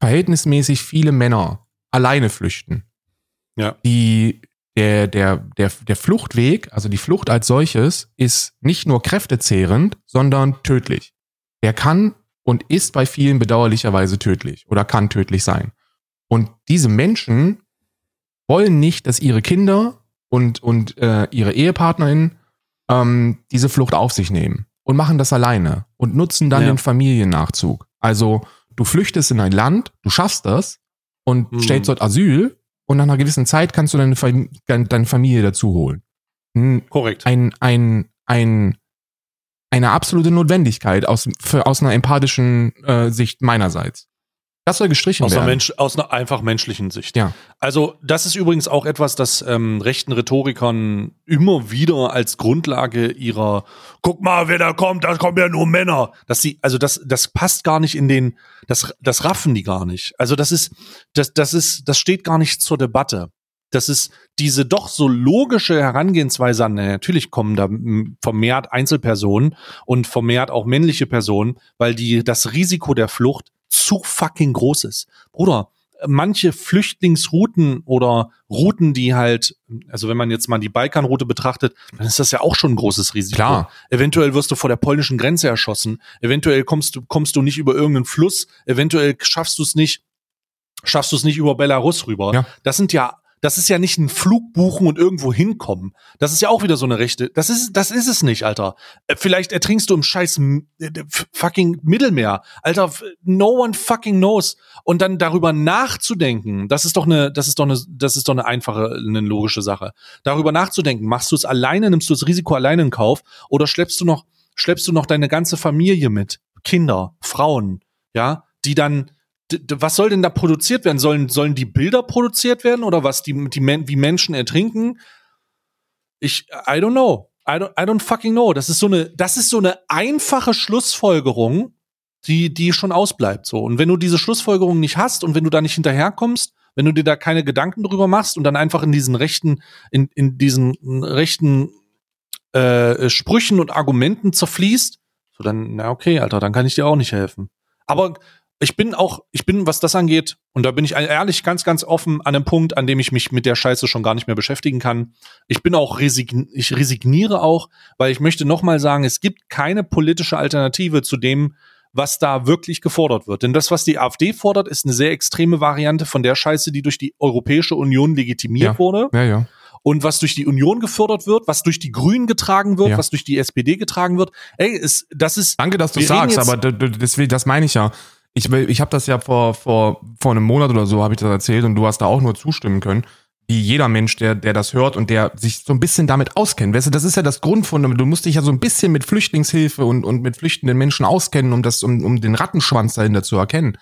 verhältnismäßig viele Männer alleine flüchten. Ja. Die, der, der, der, der Fluchtweg, also die Flucht als solches, ist nicht nur kräftezehrend, sondern tödlich. Der kann und ist bei vielen bedauerlicherweise tödlich oder kann tödlich sein. Und diese Menschen wollen nicht, dass ihre Kinder und, und äh, ihre Ehepartnerin ähm, diese Flucht auf sich nehmen und machen das alleine und nutzen dann Ja. den Familiennachzug. Also du flüchtest in ein Land, du schaffst das und Mhm. stellst dort Asyl und nach einer gewissen Zeit kannst du deine, Fam- deine Familie dazu holen. Ein, Korrekt. ein, ein, ein, eine absolute Notwendigkeit aus, für, aus einer empathischen äh, Sicht meinerseits. Das soll gestrichen Aus einer, werden. Mensch, aus einer einfach menschlichen Sicht. Ja. Also, das ist übrigens auch etwas, das ähm, rechten Rhetorikern immer wieder als Grundlage ihrer Guck mal, wer da kommt, da kommen ja nur Männer. Dass sie, also das, das passt gar nicht in den, das, das raffen die gar nicht. Also, das ist, das, das ist, das steht gar nicht zur Debatte. Das ist diese doch so logische Herangehensweise an, na, natürlich kommen da mm, vermehrt Einzelpersonen und vermehrt auch männliche Personen, weil die, das Risiko der Flucht zu fucking groß ist. Bruder, manche Flüchtlingsrouten oder Routen, die halt, also wenn man jetzt mal die Balkanroute betrachtet, dann ist das ja auch schon ein großes Risiko. Klar. Eventuell wirst du vor der polnischen Grenze erschossen. Eventuell kommst du, kommst du nicht über irgendeinen Fluss. Eventuell schaffst du es nicht, schaffst du es nicht über Belarus rüber. Ja. Das sind ja, das ist ja nicht ein Flug buchen und irgendwo hinkommen. Das ist ja auch wieder so eine Rechte. Das ist, das ist es nicht, Alter. Äh, Vielleicht ertrinkst du im scheiß äh, fucking Mittelmeer. Alter, no one fucking knows. Und dann darüber nachzudenken, das ist doch eine, das ist doch eine, das ist doch eine einfache, eine logische Sache. Darüber nachzudenken, machst du es alleine, nimmst du das Risiko alleine in Kauf oder schleppst du noch, schleppst du noch deine ganze Familie mit? Kinder, Frauen, ja, die dann, was soll denn da produziert werden? Sollen, sollen die Bilder produziert werden oder was, die, die, wie Menschen ertrinken? Ich, I don't know. I don't, I don't fucking know. Das ist so eine, das ist so eine einfache Schlussfolgerung, die, die schon ausbleibt, so. Und wenn du diese Schlussfolgerung nicht hast und wenn du da nicht hinterherkommst, wenn du dir da keine Gedanken drüber machst und dann einfach in diesen rechten, in, in diesen rechten äh, Sprüchen und Argumenten zerfließt, so dann, na okay, Alter, dann kann ich dir auch nicht helfen. Aber ich bin auch, ich bin, was das angeht, und da bin ich ehrlich ganz, ganz offen an einem Punkt, an dem ich mich mit der Scheiße schon gar nicht mehr beschäftigen kann. Ich bin auch resign, ich resigniere auch, weil ich möchte nochmal sagen, es gibt keine politische Alternative zu dem, was da wirklich gefordert wird. Denn das, was die AfD fordert, ist eine sehr extreme Variante von der Scheiße, die durch die Europäische Union legitimiert Ja. wurde. Ja, ja. Und was durch die Union gefördert wird, was durch die Grünen getragen wird, Ja. was durch die SPD getragen wird. Ey, ist, das ist, Danke, dass du sagst, aber deswegen, das meine ich ja. Ich, will- ich habe das ja vor, vor, vor einem Monat oder so, habe ich das erzählt und du hast da auch nur zustimmen können. Wie jeder Mensch, der, der das hört und der sich so ein bisschen damit auskennt. Weißt du, das ist ja das Grundfundament. Du musst dich ja so ein bisschen mit Flüchtlingshilfe und, und mit flüchtenden Menschen auskennen, um das, um, um den Rattenschwanz dahinter zu erkennen.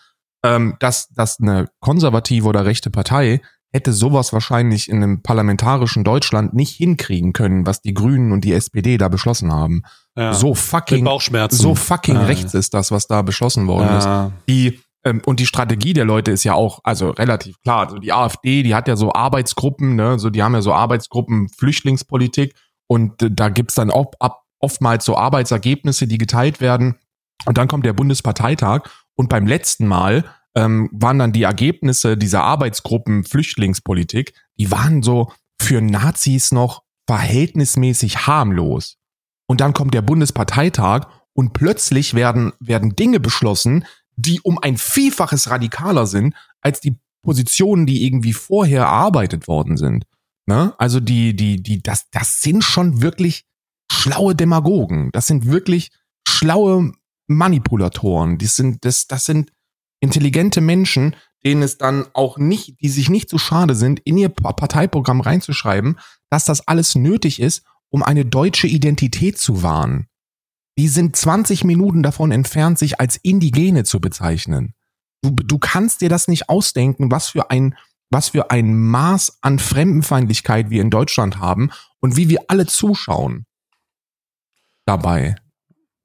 Ähm, dass, dass eine konservative oder rechte Partei hätte sowas wahrscheinlich in einem parlamentarischen Deutschland nicht hinkriegen können, was die Grünen und die SPD da beschlossen haben. ja, So fucking so fucking Ja. rechts ist das, was da beschlossen worden ist. Ja. Die, ähm, und die Strategie der Leute ist ja auch, also relativ klar. Also die AfD, die hat ja so Arbeitsgruppen, ne, so die haben ja so Arbeitsgruppen Flüchtlingspolitik und äh, da gibt's dann auch ab, oftmals so Arbeitsergebnisse, die geteilt werden. Und dann kommt der Bundesparteitag und beim letzten Mal ähm, waren dann die Ergebnisse dieser Arbeitsgruppen Flüchtlingspolitik, die waren so für Nazis noch verhältnismäßig harmlos. Und dann kommt der Bundesparteitag und plötzlich werden, werden Dinge beschlossen, die um ein Vielfaches radikaler sind als die Positionen, die irgendwie vorher erarbeitet worden sind. Ne? Also die, die, die, das, das sind schon wirklich schlaue Demagogen. Das sind wirklich schlaue Manipulatoren. Die sind, das, das sind intelligente Menschen, denen es dann auch nicht, die sich nicht so schade sind, in ihr Parteiprogramm reinzuschreiben, dass das alles nötig ist, um eine deutsche Identität zu wahren. Die sind 20 Minuten davon entfernt, sich als Indigene zu bezeichnen. Du, du kannst dir das nicht ausdenken, was für ein, was für ein Maß an Fremdenfeindlichkeit wir in Deutschland haben und wie wir alle zuschauen dabei.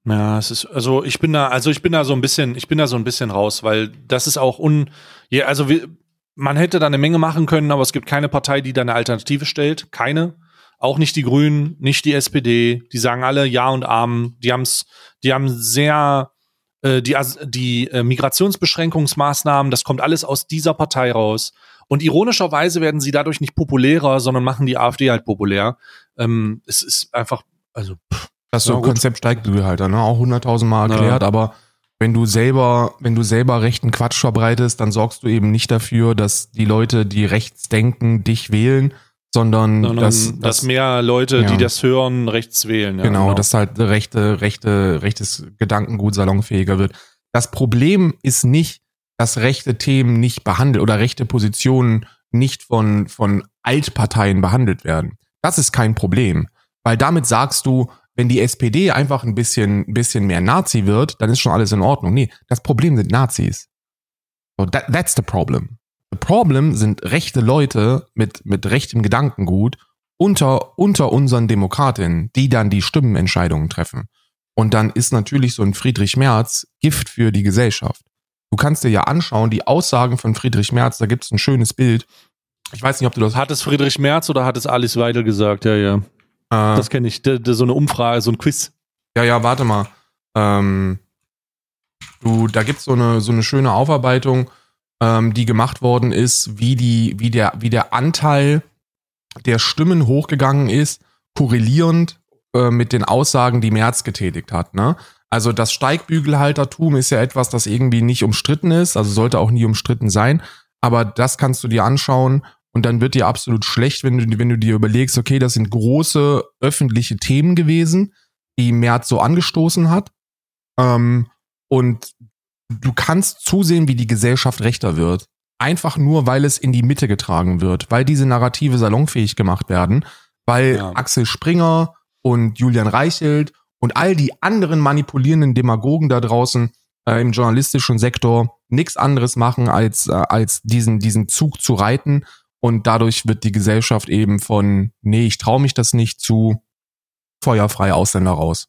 Ja, es ist, also ich bin da, also ich bin da so ein bisschen, ich bin da so ein bisschen raus, weil das ist auch un, ja, also wir, man hätte da eine Menge machen können, aber es gibt keine Partei, die da eine Alternative stellt. Keine. Auch nicht die Grünen, nicht die SPD. Die sagen alle Ja und Amen. Die haben's, die haben sehr, äh, die, die äh, Migrationsbeschränkungsmaßnahmen, das kommt alles aus dieser Partei raus. Und ironischerweise werden sie dadurch nicht populärer, sondern machen die AfD halt populär. Ähm, es ist einfach, also, pff, das so ja, Konzept Steigbügelhalter, ne? Auch hunderttausendmal erklärt, ja. aber wenn du selber, wenn du selber rechten Quatsch verbreitest, dann sorgst du eben nicht dafür, dass die Leute, die rechts denken, dich wählen, sondern, sondern dass, dass, dass mehr Leute, ja. die das hören, rechts wählen. Ja, genau, genau, dass halt rechte, rechte, rechtes Gedankengut salonfähiger wird. Das Problem ist nicht, dass rechte Themen nicht behandelt oder rechte Positionen nicht von, von Altparteien behandelt werden. Das ist kein Problem. Weil damit sagst du, wenn die SPD einfach ein bisschen, bisschen mehr Nazi wird, dann ist schon alles in Ordnung. Nee, das Problem sind Nazis. So, that, that's the problem. The problem sind rechte Leute mit, mit rechtem Gedankengut unter, unter unseren Demokratinnen, die dann die Stimmenentscheidungen treffen. Und dann ist natürlich so ein Friedrich Merz Gift für die Gesellschaft. Du kannst dir ja anschauen, die Aussagen von Friedrich Merz, da gibt es ein schönes Bild. Ich weiß nicht, ob du das. Hat es Friedrich Merz oder hat es Alice Weidel gesagt? Ja, ja. Äh, das kenne ich. De, de, so eine Umfrage, so ein Quiz. Ja, ja, warte mal. Ähm, du, da gibt's so eine, so eine schöne Aufarbeitung, ähm, die gemacht worden ist, wie die, wie der, wie der Anteil der Stimmen hochgegangen ist, korrelierend äh, mit den Aussagen, die Merz getätigt hat. Ne? Also das Steigbügelhaltertum ist ja etwas, das irgendwie nicht umstritten ist, also sollte auch nie umstritten sein. Aber das kannst du dir anschauen und dann wird dir absolut schlecht, wenn du, wenn du dir überlegst, okay, das sind große öffentliche Themen gewesen, die Merz so angestoßen hat. Ähm, und du kannst zusehen, wie die Gesellschaft rechter wird. Einfach nur, weil es in die Mitte getragen wird, weil diese Narrative salonfähig gemacht werden, weil ja. Axel Springer und Julian Reichelt und all die anderen manipulierenden Demagogen da draußen äh, im journalistischen Sektor nichts anderes machen, als, äh, als diesen, diesen Zug zu reiten und dadurch wird die Gesellschaft eben von, nee, ich traue mich das nicht zu feuerfrei Ausländer raus.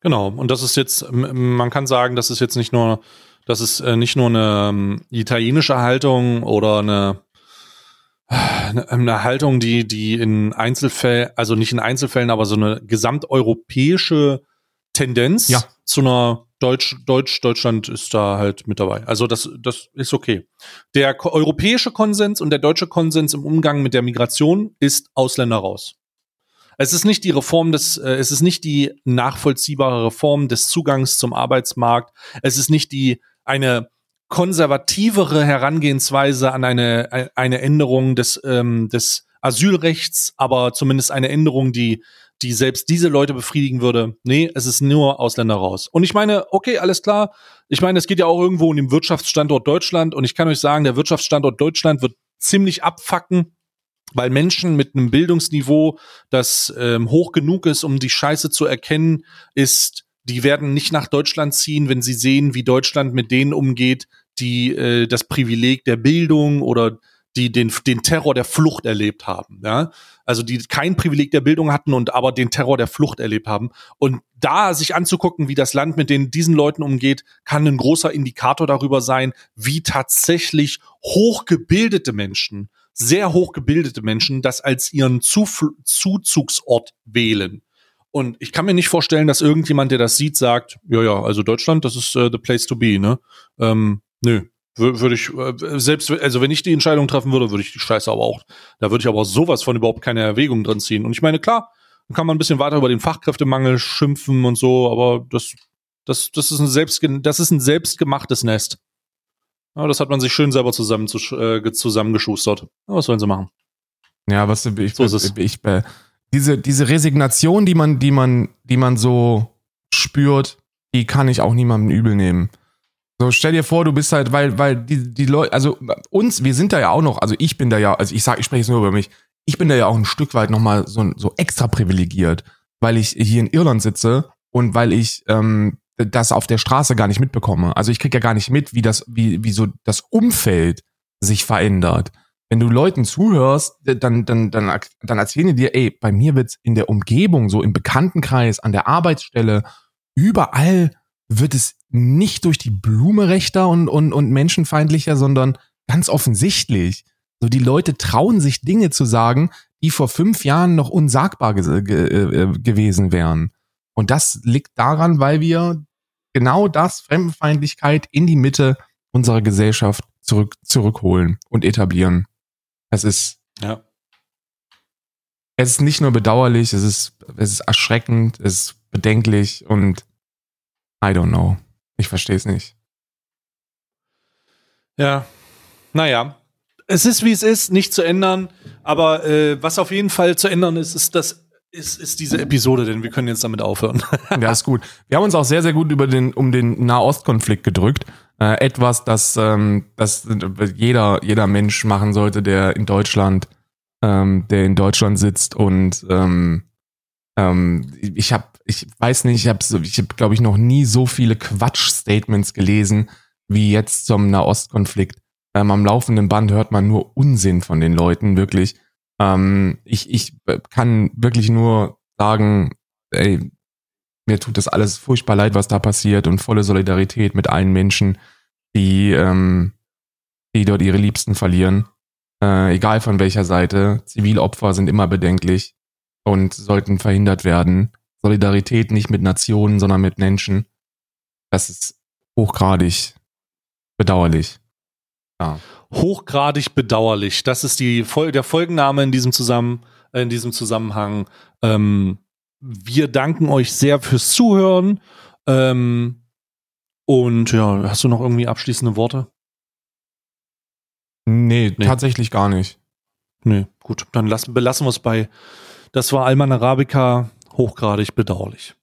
Genau, und das ist jetzt, man kann sagen, das ist jetzt nicht nur, das ist äh, nicht nur eine um, italienische Haltung oder eine, eine Haltung, die, die in Einzelfällen, also nicht in Einzelfällen, aber so eine gesamteuropäische Tendenz ja. zu einer Deutsch, Deutsch, Deutschland ist da halt mit dabei. Also das, das ist okay. Der europäische Konsens und der deutsche Konsens im Umgang mit der Migration ist Ausländer raus. Es ist nicht die Reform des, äh, es ist nicht die nachvollziehbare Reform des Zugangs zum Arbeitsmarkt. Es ist nicht die eine konservativere Herangehensweise an eine eine Änderung des ähm, des Asylrechts, aber zumindest eine Änderung, die die selbst diese Leute befriedigen würde. Nee, es ist nur Ausländer raus. Und ich meine, okay, alles klar. Ich meine, es geht ja auch irgendwo um den Wirtschaftsstandort Deutschland. Und ich kann euch sagen, der Wirtschaftsstandort Deutschland wird ziemlich abfacken, weil Menschen mit einem Bildungsniveau, das ähm, hoch genug ist, um die Scheiße zu erkennen, ist, die werden nicht nach Deutschland ziehen, wenn sie sehen, wie Deutschland mit denen umgeht, die äh, das Privileg der Bildung oder die den, den Terror der Flucht erlebt haben, ja. Also die kein Privileg der Bildung hatten und aber den Terror der Flucht erlebt haben. Und da sich anzugucken, wie das Land mit den, diesen Leuten umgeht, kann ein großer Indikator darüber sein, wie tatsächlich hochgebildete Menschen, sehr hochgebildete Menschen das als ihren Zufl Zuzugsort wählen. Und ich kann mir nicht vorstellen, dass irgendjemand, der das sieht, sagt, ja, ja, also Deutschland, das ist uh, the place to be, ne? Ähm, nö, würde ich, äh, selbst, also wenn ich die Entscheidung treffen würde, würde ich die Scheiße aber auch, da würde ich aber sowas von überhaupt keine Erwägung drin ziehen. Und ich meine, klar, dann kann man ein bisschen weiter über den Fachkräftemangel schimpfen und so, aber das, das, das ist ein selbst, das ist ein selbstgemachtes Nest. Ja, das hat man sich schön selber zusammen zu, äh, zusammengeschustert. Ja, was sollen sie machen? Ja, was ich, so ist es. ich, ich diese, diese Resignation, die man, die man, die man so spürt, die kann ich auch niemandem übel nehmen. So, stell dir vor, du bist halt, weil, weil die, die Leute, also uns, wir sind da ja auch noch, also ich bin da ja, also ich sag, ich spreche jetzt nur über mich, ich bin da ja auch ein Stück weit nochmal so, so extra privilegiert, weil ich hier in Irland sitze und weil ich ähm, das auf der Straße gar nicht mitbekomme. Also ich krieg ja gar nicht mit, wie das, wie, wie so das Umfeld sich verändert. Wenn du Leuten zuhörst, dann, dann, dann, dann erzählen die dir, ey, bei mir wird's in der Umgebung, so im Bekanntenkreis, an der Arbeitsstelle, überall wird es nicht durch die Blume rechter und, und, und menschenfeindlicher, sondern ganz offensichtlich. So die Leute trauen sich Dinge zu sagen, die vor fünf Jahren noch unsagbar ge ge äh, gewesen wären. Und das liegt daran, weil wir genau das, Fremdenfeindlichkeit, in die Mitte unserer Gesellschaft zurück, zurückholen und etablieren. Es ist, Ja. es ist nicht nur bedauerlich, es ist, es ist erschreckend, es ist bedenklich und I don't know. Ich verstehe es nicht. Ja. Naja. Es ist, wie es ist, nicht zu ändern. Aber äh, was auf jeden Fall zu ändern ist, ist das ist, ist diese Episode, denn wir können jetzt damit aufhören. [LAUGHS] Ja, ist gut. Wir haben uns auch sehr, sehr gut über den, um den Nahostkonflikt gedrückt. Äh, etwas, das, ähm, das jeder, jeder Mensch machen sollte, der in Deutschland, ähm, der in Deutschland sitzt und ähm, ähm, ich habe, ich weiß nicht, ich habe, ich habe, glaube ich, noch nie so viele Quatsch-Statements gelesen wie jetzt zum Nahostkonflikt. Ähm, am laufenden Band hört man nur Unsinn von den Leuten, wirklich. Ähm, ich, ich kann wirklich nur sagen, ey, mir tut das alles furchtbar leid, was da passiert und volle Solidarität mit allen Menschen, die, ähm, die dort ihre Liebsten verlieren. Äh, egal von welcher Seite. Zivilopfer sind immer bedenklich und sollten verhindert werden. Solidarität nicht mit Nationen, sondern mit Menschen. Das ist hochgradig bedauerlich. Ja. Hochgradig bedauerlich. Das ist die der Folgenname in diesem, Zusammen in diesem Zusammenhang. Ähm, wir danken euch sehr fürs Zuhören. Ähm, und ja, hast du noch irgendwie abschließende Worte? Nee, Nee. tatsächlich gar nicht. Nee, gut, dann lassen, belassen wir es bei. Das war Alman Arabica, hochgradig bedauerlich.